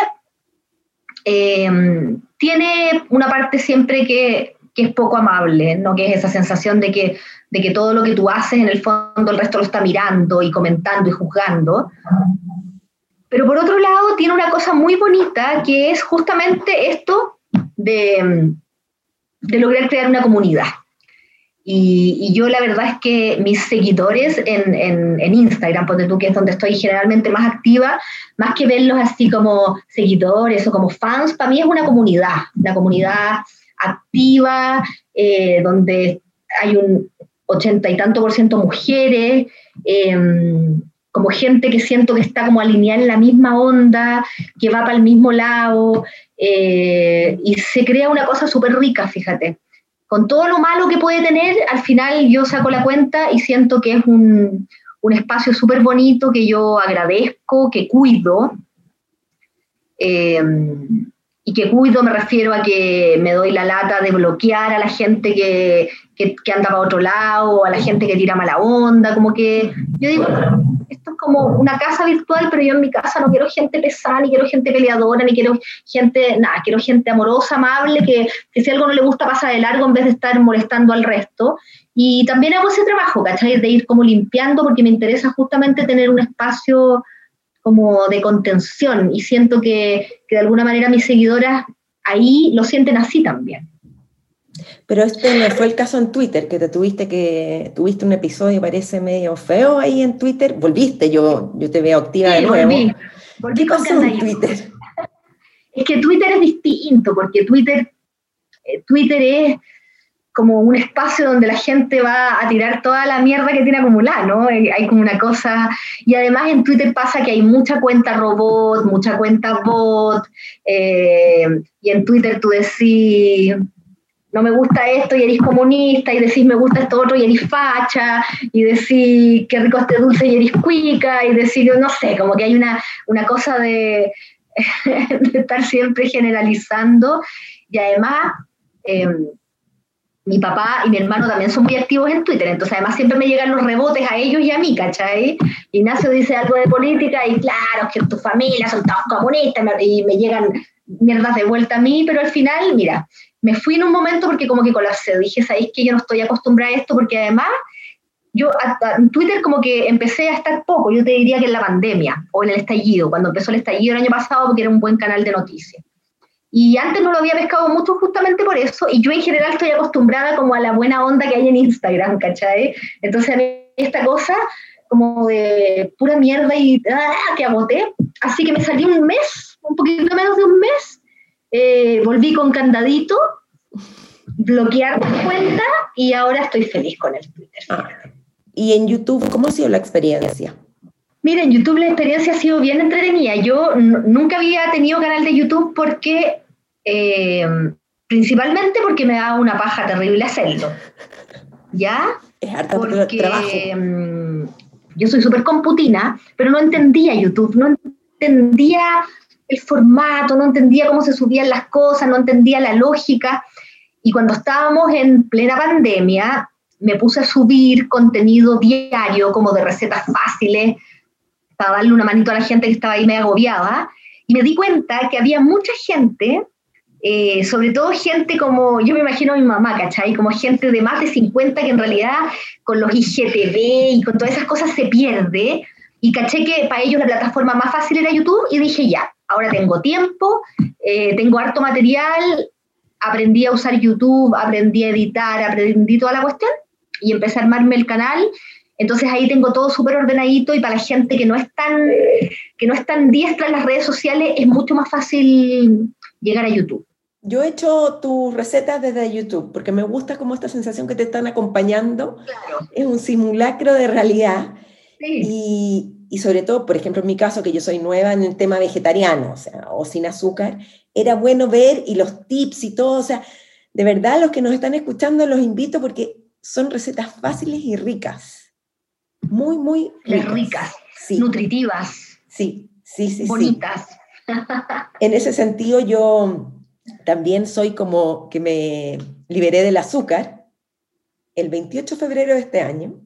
Speaker 3: Em, tiene una parte siempre que, que, es poco amable, ¿no? que es esa sensación de que, de que todo lo que tú haces en el fondo el resto lo está mirando y comentando y juzgando. Pero por otro lado tiene una cosa muy bonita que es justamente esto de, de lograr crear una comunidad. Y, yo la verdad es que mis seguidores en, en, Instagram, porque tú que es donde estoy generalmente más activa, más que verlos así como seguidores o como fans, para mí es una comunidad, una comunidad activa, eh, donde hay un ochenta y tanto por ciento mujeres, em, como gente que siento que está como alineada en la misma onda, que va para el mismo lado, eh, y se crea una cosa súper rica, fíjate con todo lo malo que puede tener, al final yo saco la cuenta y siento que es un, espacio súper bonito que yo agradezco, que cuido. Em, y que cuido me refiero a que me doy la lata de bloquear a la gente que, que, anda para otro lado, a la gente que tira mala onda, como que yo digo, esto es como una casa virtual, pero yo en mi casa no quiero gente pesada, ni quiero gente peleadora, ni quiero gente, nada, quiero gente amorosa, amable, que, que si algo no le gusta pasa de largo en vez de estar molestando al resto. Y también hago ese trabajo, ¿cachai? De ir como limpiando, porque me interesa justamente tener un espacio como de contención y siento que, que de alguna manera mis seguidoras ahí lo sienten así también.
Speaker 2: Pero este no fue el caso en Twitter, que te tuviste que tuviste un episodio, parece medio feo ahí en Twitter. Volviste, yo, yo te veo activa de nuevo.
Speaker 3: Volví, volví ¿Qué pasó en Twitter? Es que Twitter es distinto, porque Twitter, eh, Twitter es como un espacio donde la gente va a tirar toda la mierda que tiene acumulada, ¿no? Eh, hay como una cosa, y además en Twitter pasa que hay mucha cuenta robot, mucha cuenta bot, eh, y en Twitter tú decís, no me gusta esto y eres comunista, y decís me gusta esto otro y eres facha, y decís qué rico este dulce y eres cuica, y decís, no sé, como que hay una, una cosa de, estar siempre generalizando, y además... Eh, mi papá y mi hermano también son muy activos en Twitter, entonces además siempre me llegan los rebotes a ellos y a mí, ¿cachai? Ignacio dice algo de política y claro, que tu familia son todos comunistas y me llegan mierdas de vuelta a mí, pero al final, mira, me fui en un momento porque como que colapsé, dije, ¿sabéis que yo no estoy acostumbrada a esto? Porque además yo en Twitter como que empecé a estar poco, yo te diría que en la pandemia o en el estallido, cuando empezó el estallido el año pasado porque era un buen canal de noticias. Y antes no lo había pescado mucho justamente por eso, y yo en general estoy acostumbrada como a la buena onda que hay en Instagram, ¿cachai? Entonces a mí esta cosa como de pura mierda y ah, que agoté, así que me salí un mes, un poquito menos de un mes, eh, volví con candadito, bloquear mi cuenta y ahora estoy feliz con el Twitter. Ah.
Speaker 2: ¿Y en YouTube cómo ha sido la experiencia?
Speaker 3: Mira, en YouTube la experiencia ha sido bien entretenida. Yo nunca había tenido canal de YouTube porque eh, principalmente porque me da una paja terrible hacerlo. ¿Ya?
Speaker 2: Es porque, trabajo.
Speaker 3: Mm, yo soy súper computina, pero no entendía YouTube, no entendía el formato, no entendía cómo se subían las cosas, no entendía la lógica. Y cuando estábamos en plena pandemia, me puse a subir contenido diario, como de recetas fáciles, para darle una manito a la gente que estaba ahí medio agobiada. Y me di cuenta que había mucha gente eh, sobre todo gente como, yo me imagino a mi mamá, ¿cachai? Como gente de más de 50 que en realidad con los IGTV y con todas esas cosas se pierde. Y caché que para ellos la plataforma más fácil era YouTube y dije, ya, ahora tengo tiempo, eh, tengo harto material, aprendí a usar YouTube, aprendí a editar, aprendí toda la cuestión y empecé a armarme el canal. Entonces ahí tengo todo súper ordenadito y para la gente que no es tan que no es tan diestra en las redes sociales es mucho más fácil llegar a YouTube.
Speaker 2: Yo he hecho tus recetas desde YouTube porque me gusta como esta sensación que te están acompañando. Es un simulacro de realidad. Y, y, sobre todo, por ejemplo, en mi caso, que yo soy nueva en el tema vegetariano, o sea, o sin azúcar, era bueno ver y los tips y todo, o sea, de verdad los que nos están escuchando los invito porque son recetas fáciles y ricas. Muy, muy
Speaker 3: ricas. ricas nutritivas.
Speaker 2: Sí, sí, sí.
Speaker 3: Bonitas.
Speaker 2: En ese sentido, yo también soy como que me liberé del azúcar el 28 de febrero de este año,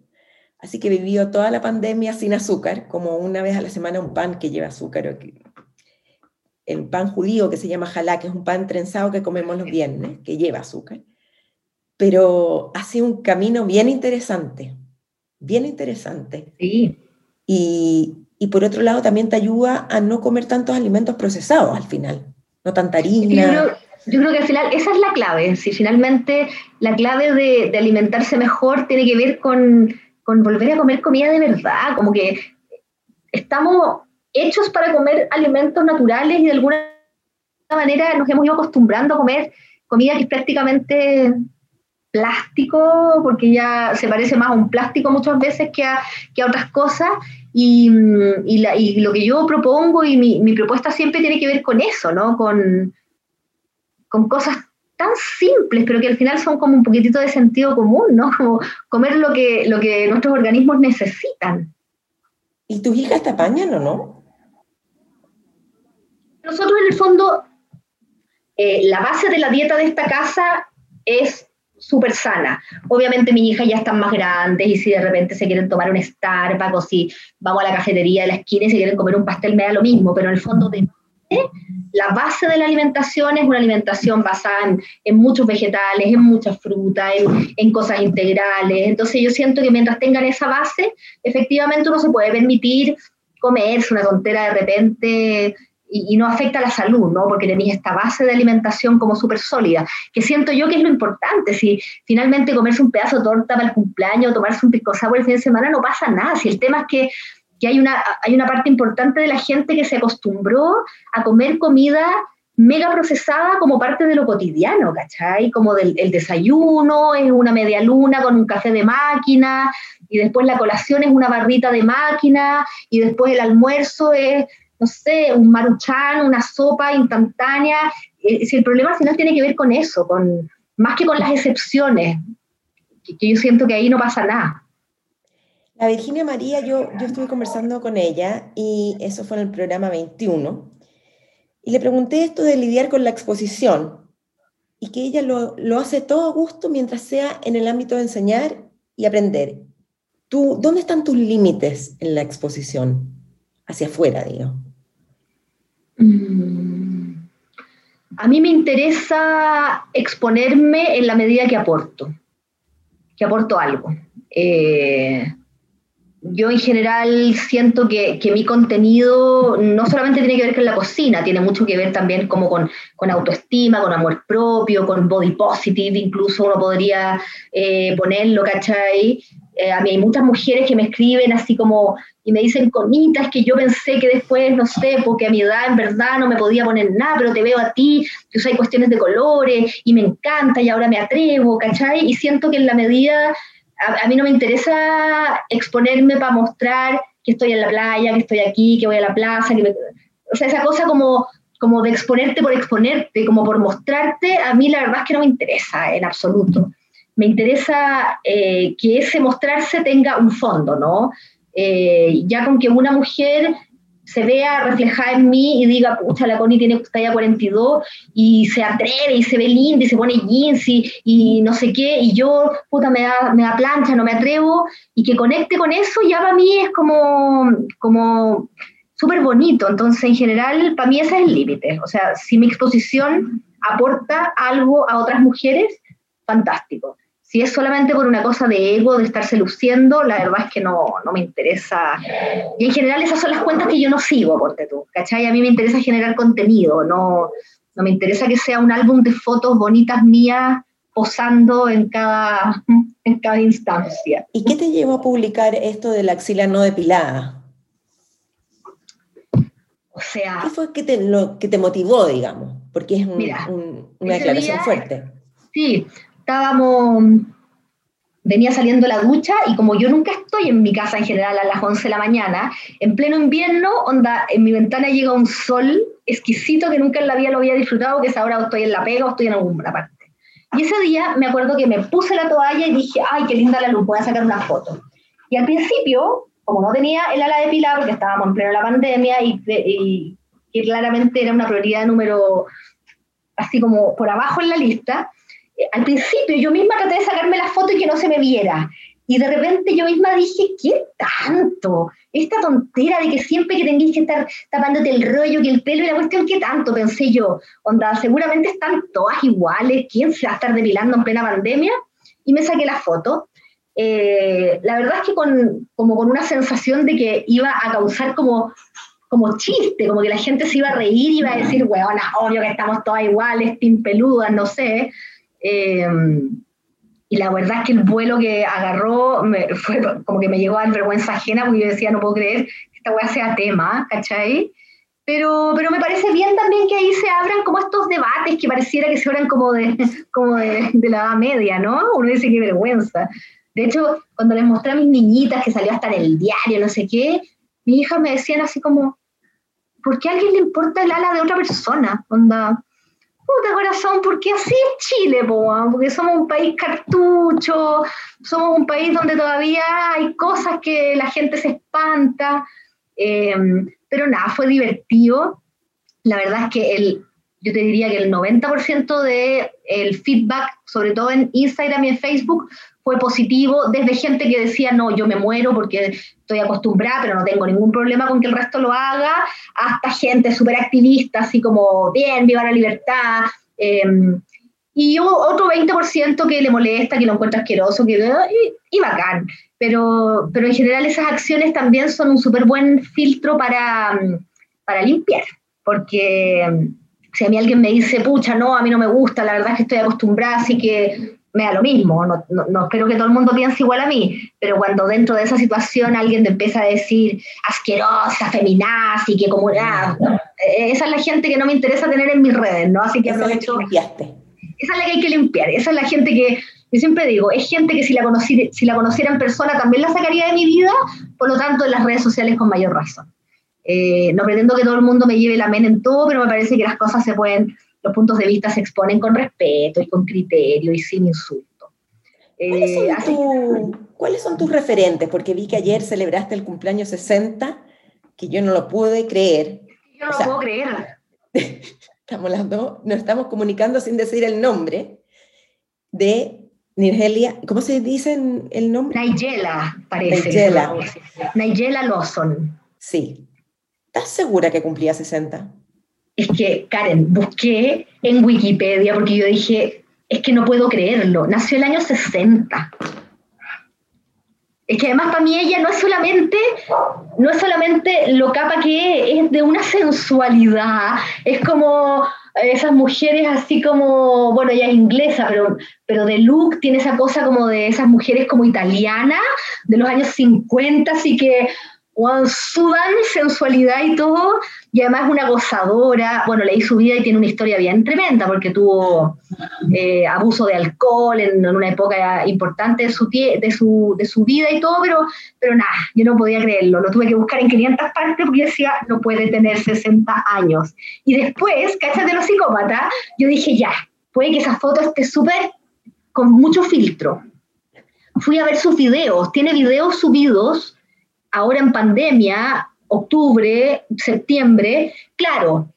Speaker 2: así que vivió toda la pandemia sin azúcar, como una vez a la semana un pan que lleva azúcar, el pan judío que se llama jalá, que es un pan trenzado que comemos los viernes, que lleva azúcar, pero hace un camino bien interesante, bien interesante.
Speaker 3: Sí.
Speaker 2: Y, y por otro lado también te ayuda a no comer tantos alimentos procesados al final no tanta harina.
Speaker 3: Yo creo, que al final esa es la clave. Si finalmente la clave de, alimentarse mejor tiene que ver con, volver a comer comida de verdad, como que estamos hechos para comer alimentos naturales y de alguna manera nos hemos ido acostumbrando a comer comida que es prácticamente plástico, porque ya se parece más a un plástico muchas veces que a, que a otras cosas, y, y, lo que yo propongo y mi, mi, propuesta siempre tiene que ver con eso, ¿no? Con, con cosas tan simples, pero que al final son como un poquitito de sentido común, ¿no? Como comer lo que, lo que nuestros organismos necesitan.
Speaker 2: ¿Y tus hijas te apañan o no?
Speaker 3: Nosotros en el fondo eh, la base de la dieta de esta casa es súper sana. Obviamente mis hijas ya están más grandes y si de repente se quieren tomar un Starbucks o si vamos a la cafetería de la esquina y se quieren comer un pastel, me da lo mismo, pero en el fondo de la base de la alimentación es una alimentación basada en, muchos vegetales, en muchas frutas, en, en, cosas integrales. Entonces yo siento que mientras tengan esa base, efectivamente uno se puede permitir comerse una tontera de repente y, no afecta a la salud, ¿no? Porque tenéis esta base de alimentación como súper sólida, que siento yo que es lo importante. Si finalmente comerse un pedazo de torta para el cumpleaños, tomarse un pisco el fin de semana, no pasa nada. Si el tema es que, que hay, una, hay una parte importante de la gente que se acostumbró a comer comida mega procesada como parte de lo cotidiano, ¿cachai? Como del el desayuno es una media luna con un café de máquina, y después la colación es una barrita de máquina, y después el almuerzo es no sé, un maruchan, una sopa instantánea. Eh, si el problema al final tiene que ver con eso, con, más que con las excepciones, que, yo siento que ahí no pasa nada.
Speaker 2: La Virginia María, yo, yo estuve conversando con ella y eso fue en el programa 21. Y le pregunté esto de lidiar con la exposición y que ella lo, lo hace todo a gusto mientras sea en el ámbito de enseñar y aprender. ¿Tú, ¿Dónde están tus límites en la exposición? Hacia afuera, digo.
Speaker 3: Mm. A mí me interesa exponerme en la medida que aporto, que aporto algo. Eh, yo en general siento que, mi contenido no solamente tiene que ver con la cocina, tiene mucho que ver también como con, autoestima, con amor propio, con body positive, incluso uno podría eh, ponerlo, ¿cachai? Eh, a mí hay muchas mujeres que me escriben así como y me dicen conitas que yo pensé que después, no sé, porque a mi edad en verdad no me podía poner nada, pero te veo a ti, que usas cuestiones de colores y me encanta y ahora me atrevo, ¿cachai? Y siento que en la medida, a, mí no me interesa exponerme para mostrar que estoy en la playa, que estoy aquí, que voy a la plaza, que o sea, esa cosa como como de exponerte por exponerte, como por mostrarte, a mí la verdad es que no me interesa en absoluto me interesa eh, que ese mostrarse tenga un fondo, ¿no? Eh, ya con que una mujer se vea reflejada en mí y diga, pucha, la Connie tiene talla 42 y se atreve y se ve linda y se pone jeans y, no sé qué, y yo, puta, me da, me da plancha, no me atrevo, y que conecte con eso, ya para mí es como, como súper bonito. Entonces, en general, para mí ese es el límite. O sea, si mi exposición aporta algo a otras mujeres, fantástico. Si es solamente por una cosa de ego, de estarse luciendo, la verdad es que no, no me interesa. Y en general esas son las cuentas que yo no sigo, ponte tú, ¿cachai? A mí me interesa generar contenido, no, no me interesa que sea un álbum de fotos bonitas mías posando en cada, en cada instancia.
Speaker 2: ¿Y qué te llevó a publicar esto de la axila no depilada?
Speaker 3: O sea...
Speaker 2: ¿Qué fue que te, lo, que te motivó, digamos? Porque es una declaración fuerte.
Speaker 3: Sí, estábamos, venía saliendo la ducha y como yo nunca estoy en mi casa en general a las 11 de la mañana, en pleno invierno, onda, en mi ventana llega un sol exquisito que nunca en la vida lo había disfrutado, que es ahora estoy en la pega o estoy en alguna parte. Y ese día me acuerdo que me puse la toalla y dije, ay, qué linda la luz, voy a sacar una foto. Y al principio, como no tenía el ala de pilar, porque estábamos en pleno la pandemia y, y, y claramente era una prioridad número así como por abajo en la lista, al principio yo misma traté de sacarme la foto y que no se me viera. Y de repente yo misma dije, ¿qué tanto? Esta tontera de que siempre que tengas que estar tapándote el rollo, que el pelo y la cuestión, ¿qué tanto? Pensé yo. Onda, seguramente están todas iguales. ¿Quién se va a estar depilando en plena pandemia? Y me saqué la foto. Eh, la verdad es que con, como con una sensación de que iba a causar como, como chiste, como que la gente se iba a reír y iba a decir, weona, obvio que estamos todas iguales, peludas, no sé. Em, y la verdad es que el vuelo que agarró me, fue como que me llegó a dar vergüenza ajena porque yo decía, no puedo creer que esta weá sea tema, ¿cachai? Pero, pero me parece bien también que ahí se abran como estos debates que pareciera que se abran como de, como de, la edad media, ¿no? Uno dice qué vergüenza. De hecho, cuando les mostré a mis niñitas que salió hasta en el diario, no sé qué, mis hijas me decían así como, ¿por qué a alguien le importa el ala de otra persona? Onda, puta corazón, porque así es Chile, porque somos un país cartucho, somos un país donde todavía hay cosas que la gente se espanta, em, pero nada, fue divertido. La verdad es que el, yo te diría que el 90% del el feedback, sobre todo en Instagram y en Facebook, fue positivo, desde gente que decía, no, yo me muero porque estoy acostumbrada, pero no tengo ningún problema con que el resto lo haga, hasta gente súper activista, así como, bien, viva la libertad. Em, y otro 20% que le molesta, que lo encuentra asqueroso, que, y, y bacán. Pero, pero en general esas acciones también son un súper buen filtro para, para limpiar, porque si a mí alguien me dice, pucha, no, a mí no me gusta, la verdad es que estoy acostumbrada, así que me da lo mismo, no, no, espero que todo el mundo piense igual a mí, pero cuando dentro de esa situación alguien te empieza a decir asquerosa, feminazi, que como nada, esa es la gente que no me interesa tener en mis redes, ¿no? Así que aprovecho. Esa es la que hay que limpiar, esa es la gente que, yo siempre digo, es gente que si la, conocí, si la conociera en persona también la sacaría de mi vida, por lo tanto en las redes sociales con mayor razón. Eh, no pretendo que todo el mundo me lleve la mente en todo, pero me parece que las cosas se pueden los puntos de vista se exponen con respeto y con criterio y sin insulto.
Speaker 2: ¿Cuáles son, tus referentes? Porque vi que ayer celebraste el cumpleaños 60, que yo no lo pude creer.
Speaker 3: Yo no lo puedo creer.
Speaker 2: Estamos las dos, nos estamos comunicando sin decir el nombre de Nigella, ¿cómo se dice el nombre?
Speaker 3: Nigella, parece. Nigella. Nigella Lawson.
Speaker 2: Sí. ¿Estás segura que cumplía 60?
Speaker 3: Es que, Karen, busqué en Wikipedia porque yo dije, es que no puedo creerlo, nació el año 60. Es que además para mí ella no es solamente, no es solamente lo capa que es, de una sensualidad, es como esas mujeres así como, bueno, ella es inglesa, pero, pero de look tiene esa cosa como de esas mujeres como italianas de los años 50, así que sudan sensualidad y todo, y además una gozadora, bueno, leí su vida y tiene una historia bien tremenda, porque tuvo eh, abuso de alcohol en, una época importante de su, de, su, de su vida y todo, pero, pero nada, yo no podía creerlo, lo tuve que buscar en 500 partes porque decía, no puede tener 60 años. Y después, de los psicópatas, yo dije, ya, puede que esa foto esté súper con mucho filtro. Fui a ver sus videos, tiene videos subidos ahora en pandemia, octubre, septiembre, claro,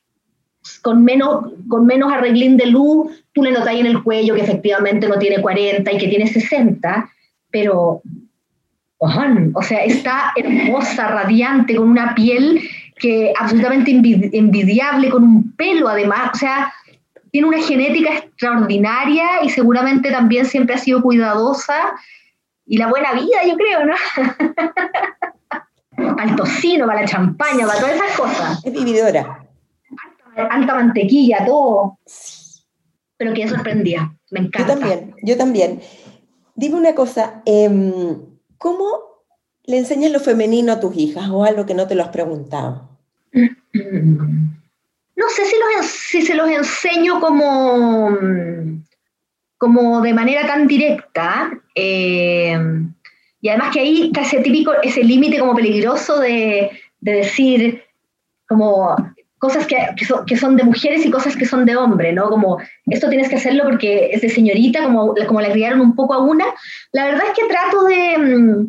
Speaker 3: con menos, con menos arreglín de luz, tú le notas en el cuello que efectivamente no tiene 40 y que tiene 60, pero, o sea, está hermosa, radiante, con una piel que absolutamente envidiable, con un pelo además, o sea, tiene una genética extraordinaria y seguramente también siempre ha sido cuidadosa y la buena vida, yo creo, ¿no? al tocino, para la champaña, para todas esas cosas.
Speaker 2: Es vividora.
Speaker 3: Alta, mantequilla, todo. Pero que sorprendía, me encanta.
Speaker 2: Yo también, yo también. Dime una cosa, em, ¿cómo le enseñas lo femenino a tus hijas o algo que no te lo has preguntado?
Speaker 3: No sé si, los, si se los enseño como, como de manera tan directa. Eh, y además que ahí está ese típico, ese límite como peligroso de, de, decir como cosas que, que, son, de mujeres y cosas que son de hombre, ¿no? Como esto tienes que hacerlo porque es de señorita, como, como la criaron un poco a una. La verdad es que trato de, mm,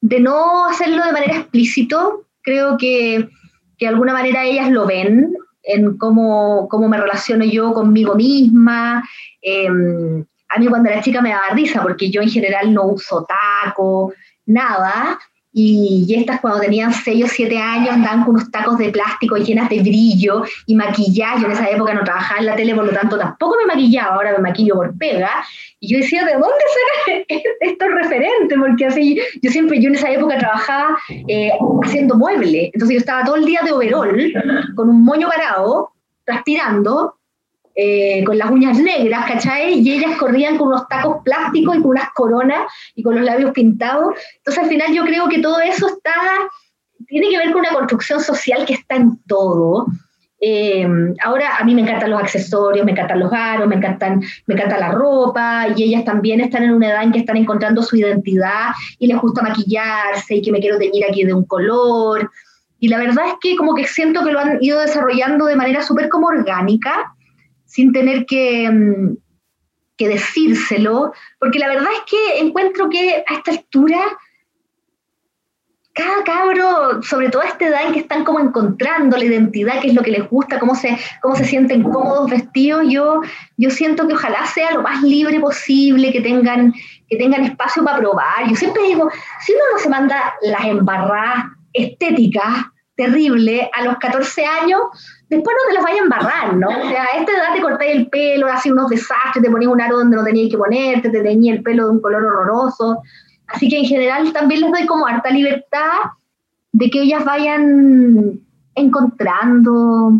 Speaker 3: de no hacerlo de manera explícito. Creo que, que de alguna manera ellas lo ven en cómo, cómo me relaciono yo conmigo misma. Eh, a mí cuando era chica me daba risa porque yo en general no uso taco, nada, y, estas cuando tenían 6 o 7 años andaban con unos tacos de plástico llenas de brillo y maquillaje. Yo en esa época no trabajaba en la tele, por lo tanto tampoco me maquillaba, ahora me maquillo por pega. Y yo decía, ¿de dónde sacan estos referentes? Porque así, yo siempre, yo en esa época trabajaba eh, haciendo muebles. Entonces yo estaba todo el día de overol, con un moño parado, transpirando, eh, con las uñas negras, ¿cachai? Y ellas corrían con unos tacos plásticos y con unas coronas y con los labios pintados. Entonces al final yo creo que todo eso está, tiene que ver con una construcción social que está en todo. Eh, ahora a mí me encantan los accesorios, me encantan los aros, me, encantan, me encanta la ropa y ellas también están en una edad en que están encontrando su identidad y les gusta maquillarse y que me quiero teñir aquí de un color. Y la verdad es que como que siento que lo han ido desarrollando de manera súper como orgánica sin tener que, mm, que decírselo, porque la verdad es que encuentro que a esta altura cada cabro, sobre todo a esta edad en que están como encontrando la identidad, qué es lo que les gusta, cómo se, cómo se sienten cómodos vestidos, yo, yo siento que ojalá sea lo más libre posible, que tengan, que tengan espacio para probar. Yo siempre digo, si uno no se manda las embarradas estéticas terribles a los 14 años, después no te las vayas a embarrar, ¿no? O sea, a esta edad te corté el pelo, hacías unos desastres, te ponías un aro donde no tenías que ponerte, te teñía el pelo de un color horroroso. Así que en general también les doy como harta libertad de que ellas vayan encontrando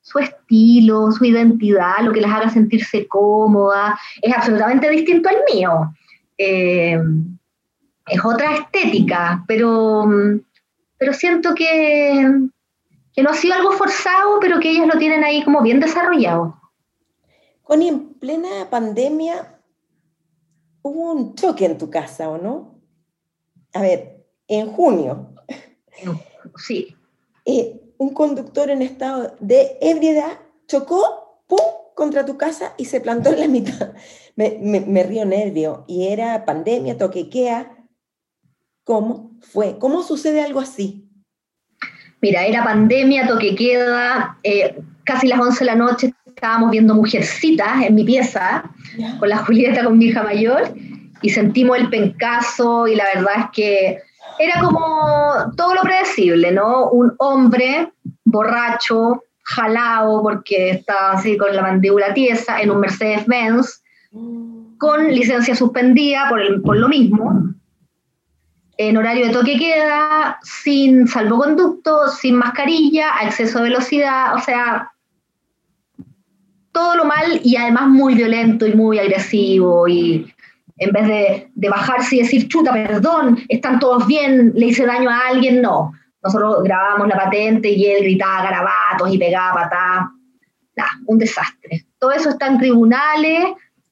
Speaker 3: su estilo, su identidad, lo que las haga sentirse cómoda. Es absolutamente distinto al mío. Eh, es otra estética, pero, pero siento que, que no ha sido algo forzado, pero que ellas lo tienen ahí como bien desarrollado.
Speaker 2: Connie, en plena pandemia, hubo un choque en tu casa, ¿o no? A ver, en junio.
Speaker 3: Sí.
Speaker 2: Eh, un conductor en estado de ebriedad chocó, ¡pum!, contra tu casa y se plantó en la mitad. Me, me, río nervio. Y era pandemia, toquequea. ¿Cómo fue? ¿Cómo sucede algo así?
Speaker 3: Mira, era pandemia, toque queda, eh, casi las 11 de la noche estábamos viendo Mujercitas en mi pieza, con la Julieta, con mi hija mayor, y sentimos el pencazo y la verdad es que era como todo lo predecible, ¿no? Un hombre borracho, jalado, porque estaba así con la mandíbula tiesa, en un Mercedes-Benz, con licencia suspendida por, el, por lo mismo, en horario de toque queda, sin salvoconducto, sin mascarilla, a exceso de velocidad, o sea, todo lo mal y además muy violento y muy agresivo y en vez de, de, bajarse y decir, chuta, perdón, están todos bien, le hice daño a alguien, no. Nosotros grabamos la patente y él gritaba garabatos y pegaba patadas. un desastre. Todo eso está en tribunales.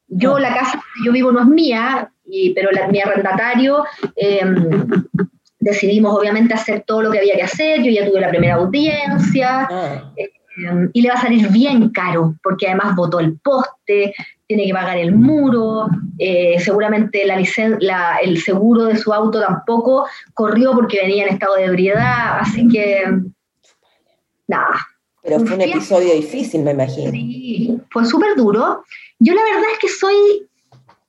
Speaker 3: Yo, la casa donde yo vivo no es mía, y, pero la, mi arrendatario, em, decidimos obviamente hacer todo lo que había que hacer. Yo ya tuve la primera audiencia. Ah. Eh, Em, y le va a salir bien caro, porque además votó el poste, tiene que pagar el muro, eh, seguramente la, la, el seguro de su auto tampoco corrió porque venía en estado de ebriedad, así que nada.
Speaker 2: Pero fue un episodio difícil, me imagino.
Speaker 3: Sí, fue súper duro. Yo la verdad es que soy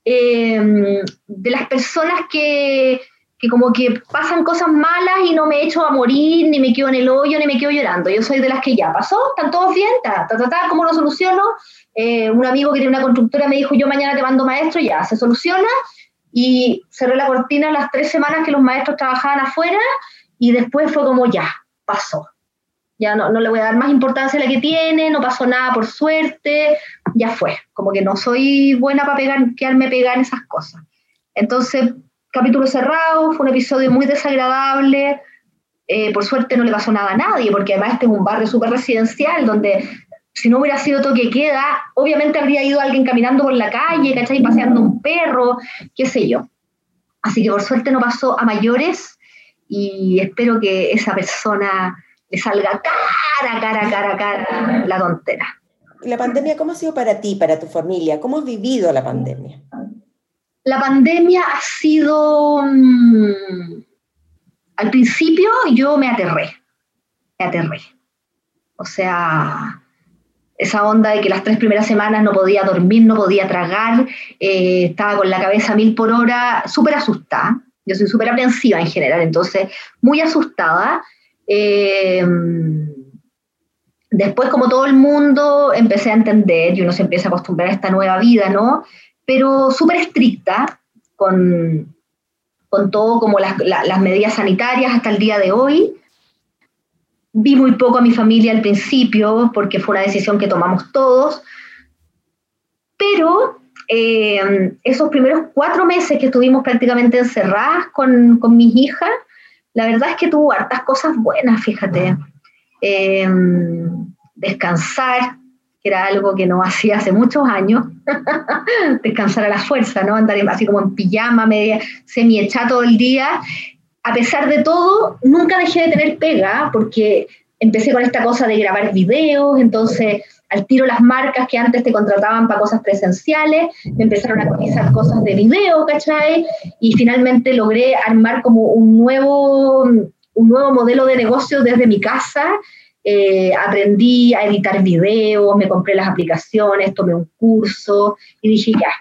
Speaker 3: em, de las personas que que como que pasan cosas malas y no me echo a morir, ni me quedo en el hoyo, ni me quedo llorando. Yo soy de las que ya pasó, están todos bien, ta, ta, ta, ¿cómo lo soluciono? Eh, un amigo que tiene una constructora me dijo, yo mañana te mando maestro, ya, se soluciona. Y cerré la cortina las tres semanas que los maestros trabajaban afuera y después fue como, ya, pasó. Ya no, no le voy a dar más importancia a la que tiene, no pasó nada por suerte, ya fue. Como que no soy buena para pegar, quedarme pegada en esas cosas. Entonces, capítulo cerrado, fue un episodio muy desagradable. Eh, por suerte no le pasó nada a nadie, porque además este es un barrio súper residencial, donde si no hubiera sido toque queda, obviamente habría ido alguien caminando por la calle, ¿cachai? Paseando un perro, qué sé yo. Así que por suerte no pasó a mayores y espero que esa persona le salga cara, cara, cara, cara la tontera.
Speaker 2: ¿La pandemia cómo ha sido para ti, para tu familia? ¿Cómo has vivido la pandemia?
Speaker 3: la pandemia ha sido, mm, al principio yo me aterré, me aterré. O sea, esa onda de que las tres primeras semanas no podía dormir, no podía tragar, eh, estaba con la cabeza mil por hora, súper asustada. Yo soy súper aprensiva en general, entonces muy asustada. Eh, después, como todo el mundo, empecé a entender y uno se empieza a acostumbrar a esta nueva vida, ¿no? pero súper estricta con, con todo como las, las medidas sanitarias hasta el día de hoy. Vi muy poco a mi familia al principio porque fue una decisión que tomamos todos, pero eh, esos primeros cuatro meses que estuvimos prácticamente encerradas con, con, mis hijas, la verdad es que tuvo hartas cosas buenas, fíjate. Eh, descansar, era algo que no hacía hace muchos años, descansar a la fuerza, ¿no? Andar así como en pijama, media, semi todo el día. A pesar de todo, nunca dejé de tener pega, porque empecé con esta cosa de grabar videos, entonces al tiro las marcas que antes te contrataban para cosas presenciales, me empezaron a cotizar cosas de video, ¿cachai? Y finalmente logré armar como un nuevo, un nuevo modelo de negocio desde mi casa. Eh, aprendí a editar videos, me compré las aplicaciones, tomé un curso y dije, ya,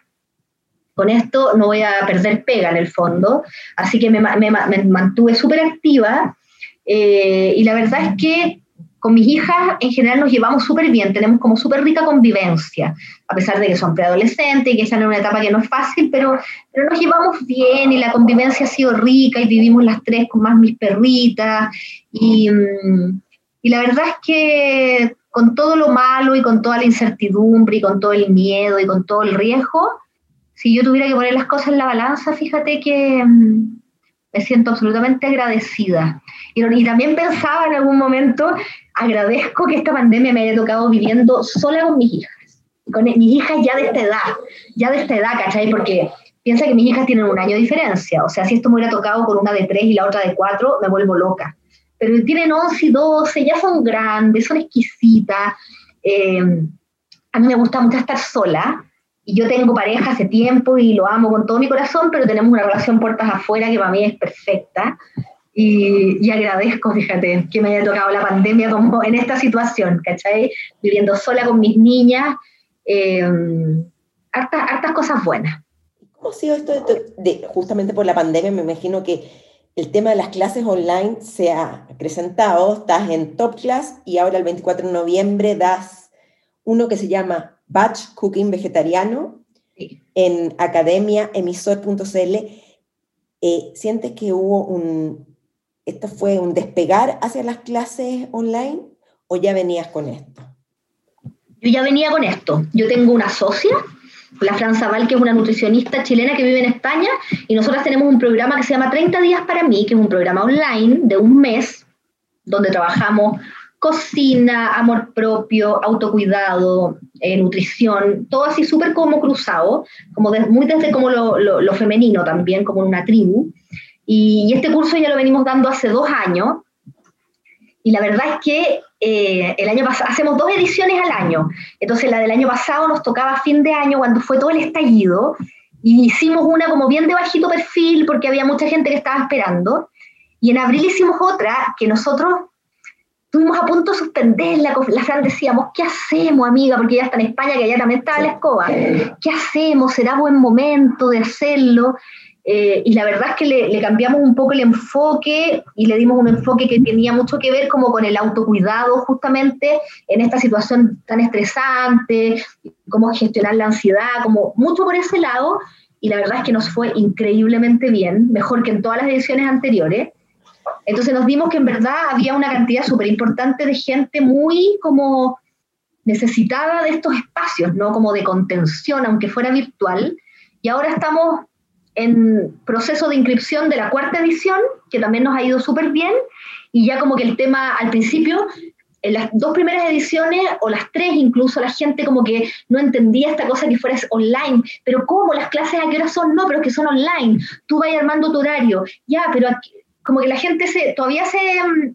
Speaker 3: con esto no voy a perder pega en el fondo. Así que me, mantuve súper activa eh, y la verdad es que con mis hijas en general nos llevamos súper bien, tenemos como súper rica convivencia, a pesar de que son preadolescentes y que están en una etapa que no es fácil, pero, pero nos llevamos bien y la convivencia ha sido rica y vivimos las tres con más mis perritas. Y, mm, y la verdad es que con todo lo malo y con toda la incertidumbre y con todo el miedo y con todo el riesgo, si yo tuviera que poner las cosas en la balanza, fíjate que mm, me siento absolutamente agradecida. Y, y, también pensaba en algún momento, agradezco que esta pandemia me haya tocado viviendo sola con mis hijas. Con mis hijas ya de esta edad, ya de esta edad, ¿cachai? Porque piensa que mis hijas tienen un año de diferencia. O sea, si esto me hubiera tocado con una de tres y la otra de cuatro, me vuelvo loca. Pero tienen 11 y 12, ya son grandes, son exquisitas. Eh, a mí me gusta mucho estar sola y yo tengo pareja hace tiempo y lo amo con todo mi corazón, pero tenemos una relación puertas afuera que para mí es perfecta. Y, agradezco, fíjate, que me haya tocado la pandemia como en esta situación, ¿cachai? Viviendo sola con mis niñas, eh, hartas, hartas cosas buenas.
Speaker 2: ¿Cómo ha sido esto de, justamente por la pandemia? Me imagino que el tema de las clases online se ha acrecentado, estás en Top Class y ahora el 24 de noviembre das uno que se llama Batch Cooking Vegetariano en academiaemisor.cl. Eh, ¿Sientes que hubo un, esto fue un despegar hacia las clases online o ya venías con esto?
Speaker 3: Yo ya venía con esto. Yo tengo una socia, la Fran Zaval, que es una nutricionista chilena que vive en España, y nosotros tenemos un programa que se llama 30 días para mí, que es un programa online de un mes, donde trabajamos cocina, amor propio, autocuidado, eh, nutrición, todo así súper como cruzado, como muy desde como lo, femenino también, como en una tribu. Y, este curso ya lo venimos dando hace dos años. Y la verdad es que eh, el año pasado, hacemos dos ediciones al año. Entonces la del año pasado nos tocaba fin de año cuando fue todo el estallido. Y hicimos una como bien de bajito perfil porque había mucha gente que estaba esperando. Y en abril hicimos otra que nosotros estuvimos a punto de suspenderla, la Fran decíamos, ¿qué hacemos, amiga? Porque ella está en España, que allá también estaba la escoba. ¿Qué hacemos? ¿Será buen momento de hacerlo? Eh, y la verdad es que le, cambiamos un poco el enfoque y le dimos un enfoque que tenía mucho que ver como con el autocuidado justamente en esta situación tan estresante, cómo gestionar la ansiedad, como mucho por ese lado. Y la verdad es que nos fue increíblemente bien, mejor que en todas las ediciones anteriores. Entonces nos dimos que en verdad había una cantidad súper importante de gente muy como necesitada de estos espacios, ¿no? Como de contención, aunque fuera virtual. Y ahora estamos en proceso de inscripción de la cuarta edición, que también nos ha ido súper bien. Y ya como que el tema al principio, en las dos primeras ediciones, o las tres incluso, la gente como que no entendía esta cosa que fuera online. Pero ¿cómo? ¿Las clases a qué hora son? No, pero que son online. Tú vas armando tu horario. Ya, pero como que la gente se, todavía se,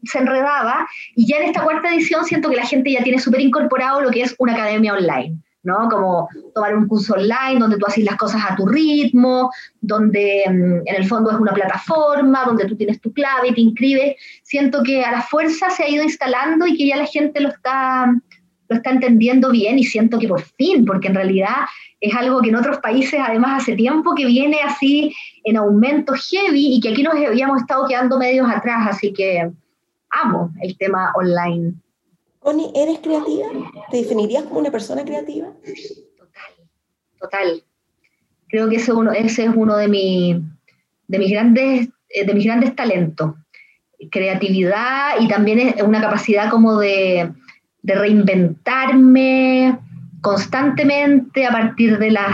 Speaker 3: se, enredaba y ya en esta cuarta edición siento que la gente ya tiene súper incorporado lo que es una academia online, ¿no? Como tomar un curso online donde tú haces las cosas a tu ritmo, donde mm, en el fondo es una plataforma, donde tú tienes tu clave y te inscribes. Siento que a la fuerza se ha ido instalando y que ya la gente lo está, lo está entendiendo bien y siento que por fin, porque en realidad es algo que en otros países además hace tiempo que viene así en aumento heavy y que aquí nos habíamos estado quedando medios atrás, así que amo el tema online.
Speaker 2: Connie, ¿eres creativa? ¿Te definirías como una persona creativa?
Speaker 3: Total, total. Creo que ese, uno, ese es uno de, mi, de, mis grandes, eh, de mis grandes talentos. Creatividad y también es una capacidad como de, de reinventarme, constantemente a partir de las,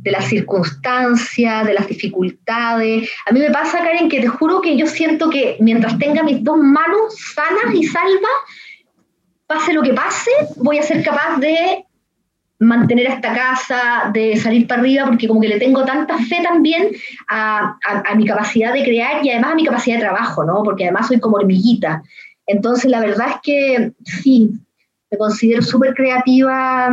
Speaker 3: de las circunstancias, de las dificultades. A mí me pasa, Karen, que te juro que yo siento que mientras tenga mis dos manos sanas y salvas, pase lo que pase, voy a ser capaz de mantener esta casa, de salir para arriba, porque como que le tengo tanta fe también a, mi capacidad de crear y además a mi capacidad de trabajo, ¿no? Porque además soy como hormiguita. Entonces, la verdad es que sí, me considero súper creativa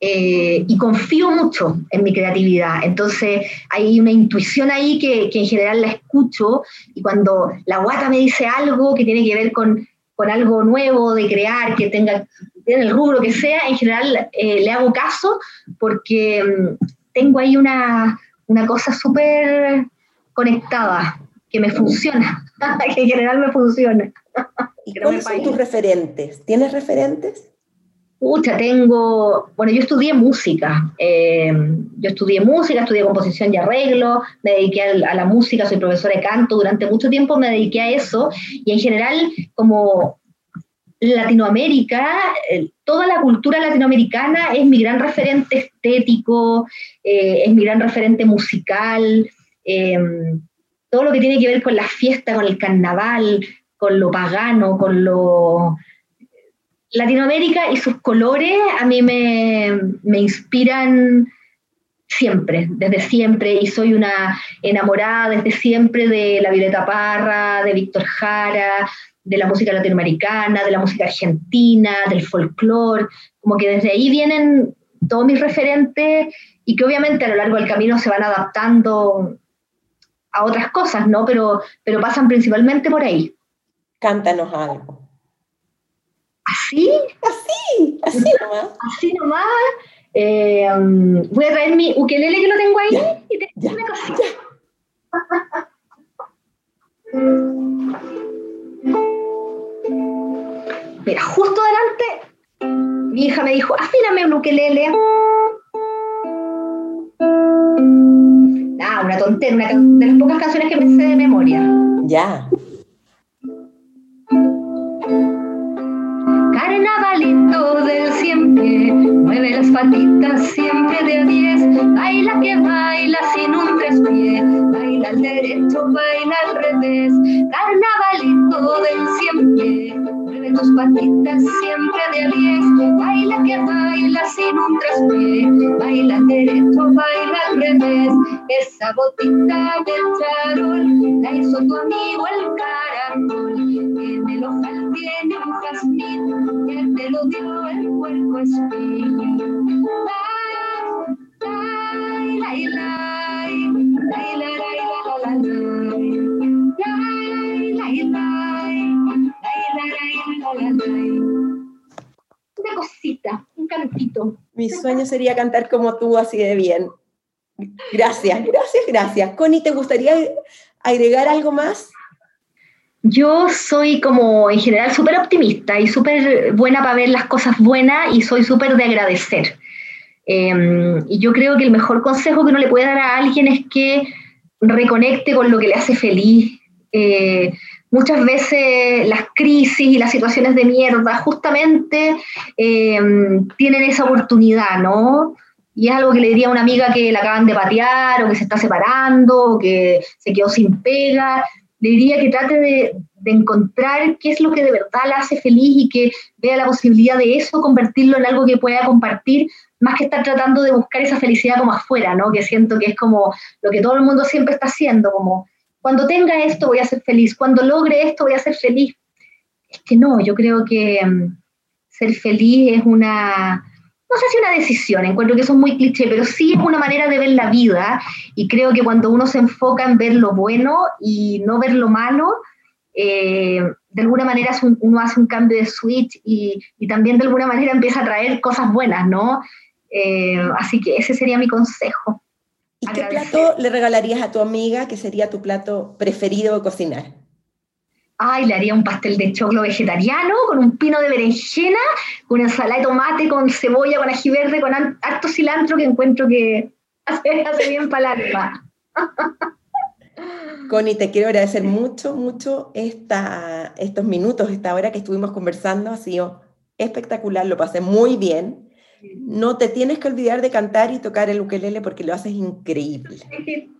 Speaker 3: eh, y confío mucho en mi creatividad. Entonces hay una intuición ahí que, en general la escucho y cuando la guata me dice algo que tiene que ver con, con algo nuevo, de crear, que tenga en el rubro que sea, en general eh, le hago caso porque mm, tengo ahí una, una cosa súper conectada que me funciona, que en general me funciona.
Speaker 2: ¿Y cuáles son tus referentes? ¿Tienes referentes?
Speaker 3: Pucha, tengo, bueno, yo estudié música, eh, yo estudié música, estudié composición y arreglo, me dediqué a, la música, soy profesora de canto, durante mucho tiempo me dediqué a eso y en general como Latinoamérica, eh, toda la cultura latinoamericana es mi gran referente estético, eh, es mi gran referente musical, todo lo que tiene que ver con la fiesta, con el carnaval, con lo pagano, con lo Latinoamérica y sus colores a mí me, inspiran siempre, desde siempre, y soy una enamorada desde siempre de la Violeta Parra, de Víctor Jara, de la música latinoamericana, de la música argentina, del folclore, como que desde ahí vienen todos mis referentes y que obviamente a lo largo del camino se van adaptando a otras cosas, ¿no? Pero, pero pasan principalmente por ahí.
Speaker 2: Cántanos algo.
Speaker 3: ¿Así?
Speaker 2: Así, así nomás.
Speaker 3: Así nomás. Eh, voy a traer mi ukelele que lo tengo ahí y te ya, una cosita. Mira, justo delante, mi hija me dijo, afíname un ukelele. Ah, una tontera, una de las pocas canciones que me sé de memoria.
Speaker 2: Ya.
Speaker 3: Esa botita de charol la hizo tu amigo el caracol, en el ojal tiene un jazmín, que te lo dio el puerco espín. Una cosita, un cantito.
Speaker 2: Mi sueño sería cantar como tú, así de bien. Gracias, gracias, gracias. Connie, ¿te gustaría agregar algo más?
Speaker 3: Yo soy como en general súper optimista y súper buena para ver las cosas buenas y soy súper de agradecer. Em, y yo creo que el mejor consejo que uno le puede dar a alguien es que reconecte con lo que le hace feliz. Eh, muchas veces las crisis y las situaciones de mierda justamente em, tienen esa oportunidad, ¿no? Y es algo que le diría a una amiga que la acaban de patear o que se está separando o que se quedó sin pega. Le diría que trate de, encontrar qué es lo que de verdad la hace feliz y que vea la posibilidad de eso, convertirlo en algo que pueda compartir, más que estar tratando de buscar esa felicidad como afuera, ¿no? Que siento que es como lo que todo el mundo siempre está haciendo, como cuando tenga esto voy a ser feliz, cuando logre esto voy a ser feliz. Es que no, yo creo que mm, ser feliz es una, no sé si una decisión, encuentro que eso es muy cliché, pero sí es una manera de ver la vida y creo que cuando uno se enfoca en ver lo bueno y no ver lo malo, eh, de alguna manera uno hace un cambio de switch y, también de alguna manera empieza a traer cosas buenas, ¿no? Eh, así que ese sería mi consejo.
Speaker 2: ¿Y qué plato le regalarías a tu amiga que sería tu plato preferido de cocinar?
Speaker 3: Ay, le haría un pastel de choclo vegetariano con un pino de berenjena, con ensalada de tomate, con cebolla, con ají verde, con harto cilantro que encuentro que hace, hace bien para el alma.
Speaker 2: Connie, te quiero agradecer mucho, mucho esta, estos minutos, esta hora que estuvimos conversando. Ha sido espectacular, lo pasé muy bien. No te tienes que olvidar de cantar y tocar el ukelele porque lo haces increíble.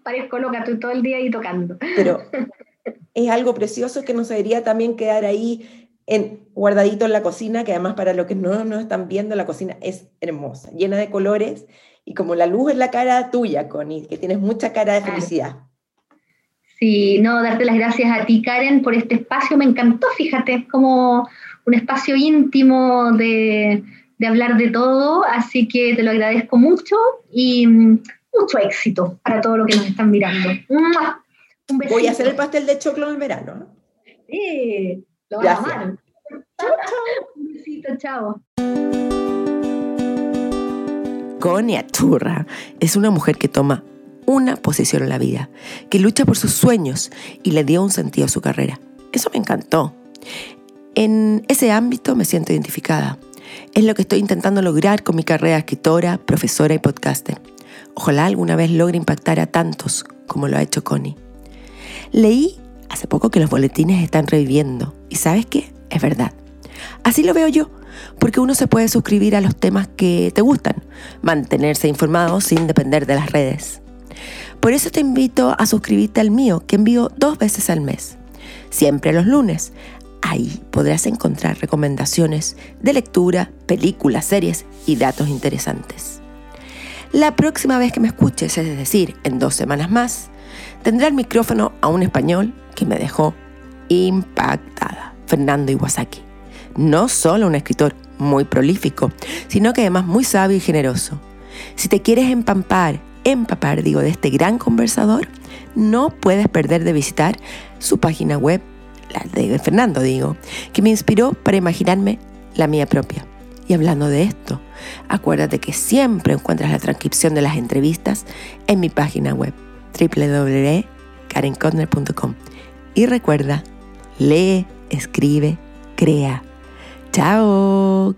Speaker 3: Parezco loca, estoy todo el día ahí tocando.
Speaker 2: Pero es algo precioso que nos debería también quedar ahí en, guardadito en la cocina, que además para los que no nos están viendo, la cocina es hermosa, llena de colores y como la luz es la cara tuya, Connie, que tienes mucha cara de felicidad.
Speaker 3: Sí, no, darte las gracias a ti, Karen, por este espacio. Me encantó, fíjate, como un espacio íntimo de, de hablar de todo, así que te lo agradezco mucho y mm, mucho éxito para todo lo que nos están mirando.
Speaker 2: Un Voy a hacer el pastel de choclo en el verano.
Speaker 3: Sí, lo voy a amar. Chao, chao. Un besito, chao.
Speaker 2: Conia Churra es una mujer que toma una posición en la vida, que lucha por sus sueños y le dio un sentido a su carrera. Eso me encantó. En ese ámbito me siento identificada. Es lo que estoy intentando lograr con mi carrera de escritora, profesora y podcaster. Ojalá alguna vez logre impactar a tantos como lo ha hecho Connie. Leí hace poco que los boletines están reviviendo y ¿sabes qué? Es verdad. Así lo veo yo, porque uno se puede suscribir a los temas que te gustan, mantenerse informado sin depender de las redes. Por eso te invito a suscribirte al mío, que envío dos veces al mes, siempre los lunes. Ahí podrás encontrar recomendaciones de lectura, películas, series y datos interesantes. La próxima vez que me escuches, es decir, en dos semanas más, tendré el micrófono a un español que me dejó impactada, Fernando Iwasaki. No solo un escritor muy prolífico, sino que además muy sabio y generoso. Si te quieres empampar empapar, digo, de este gran conversador, no puedes perder de visitar su página web, la de Fernando, digo, que me inspiró para imaginarme la mía propia. Y hablando de esto, acuérdate que siempre encuentras la transcripción de las entrevistas en mi página web www.karenkodner.com. Y recuerda, lee, escribe, crea. ¡Chao!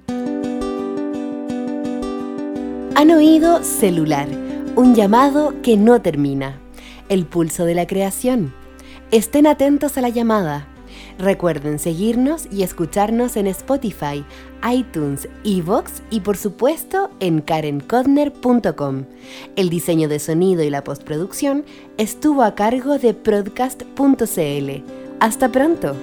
Speaker 1: Han oído celular un llamado que no termina. El pulso de la creación. Estén atentos a la llamada. Recuerden seguirnos y escucharnos en Spotify, iTunes, Evox y por supuesto en karenkodner.com. El diseño de sonido y la postproducción estuvo a cargo de Broadcast.cl. Hasta pronto.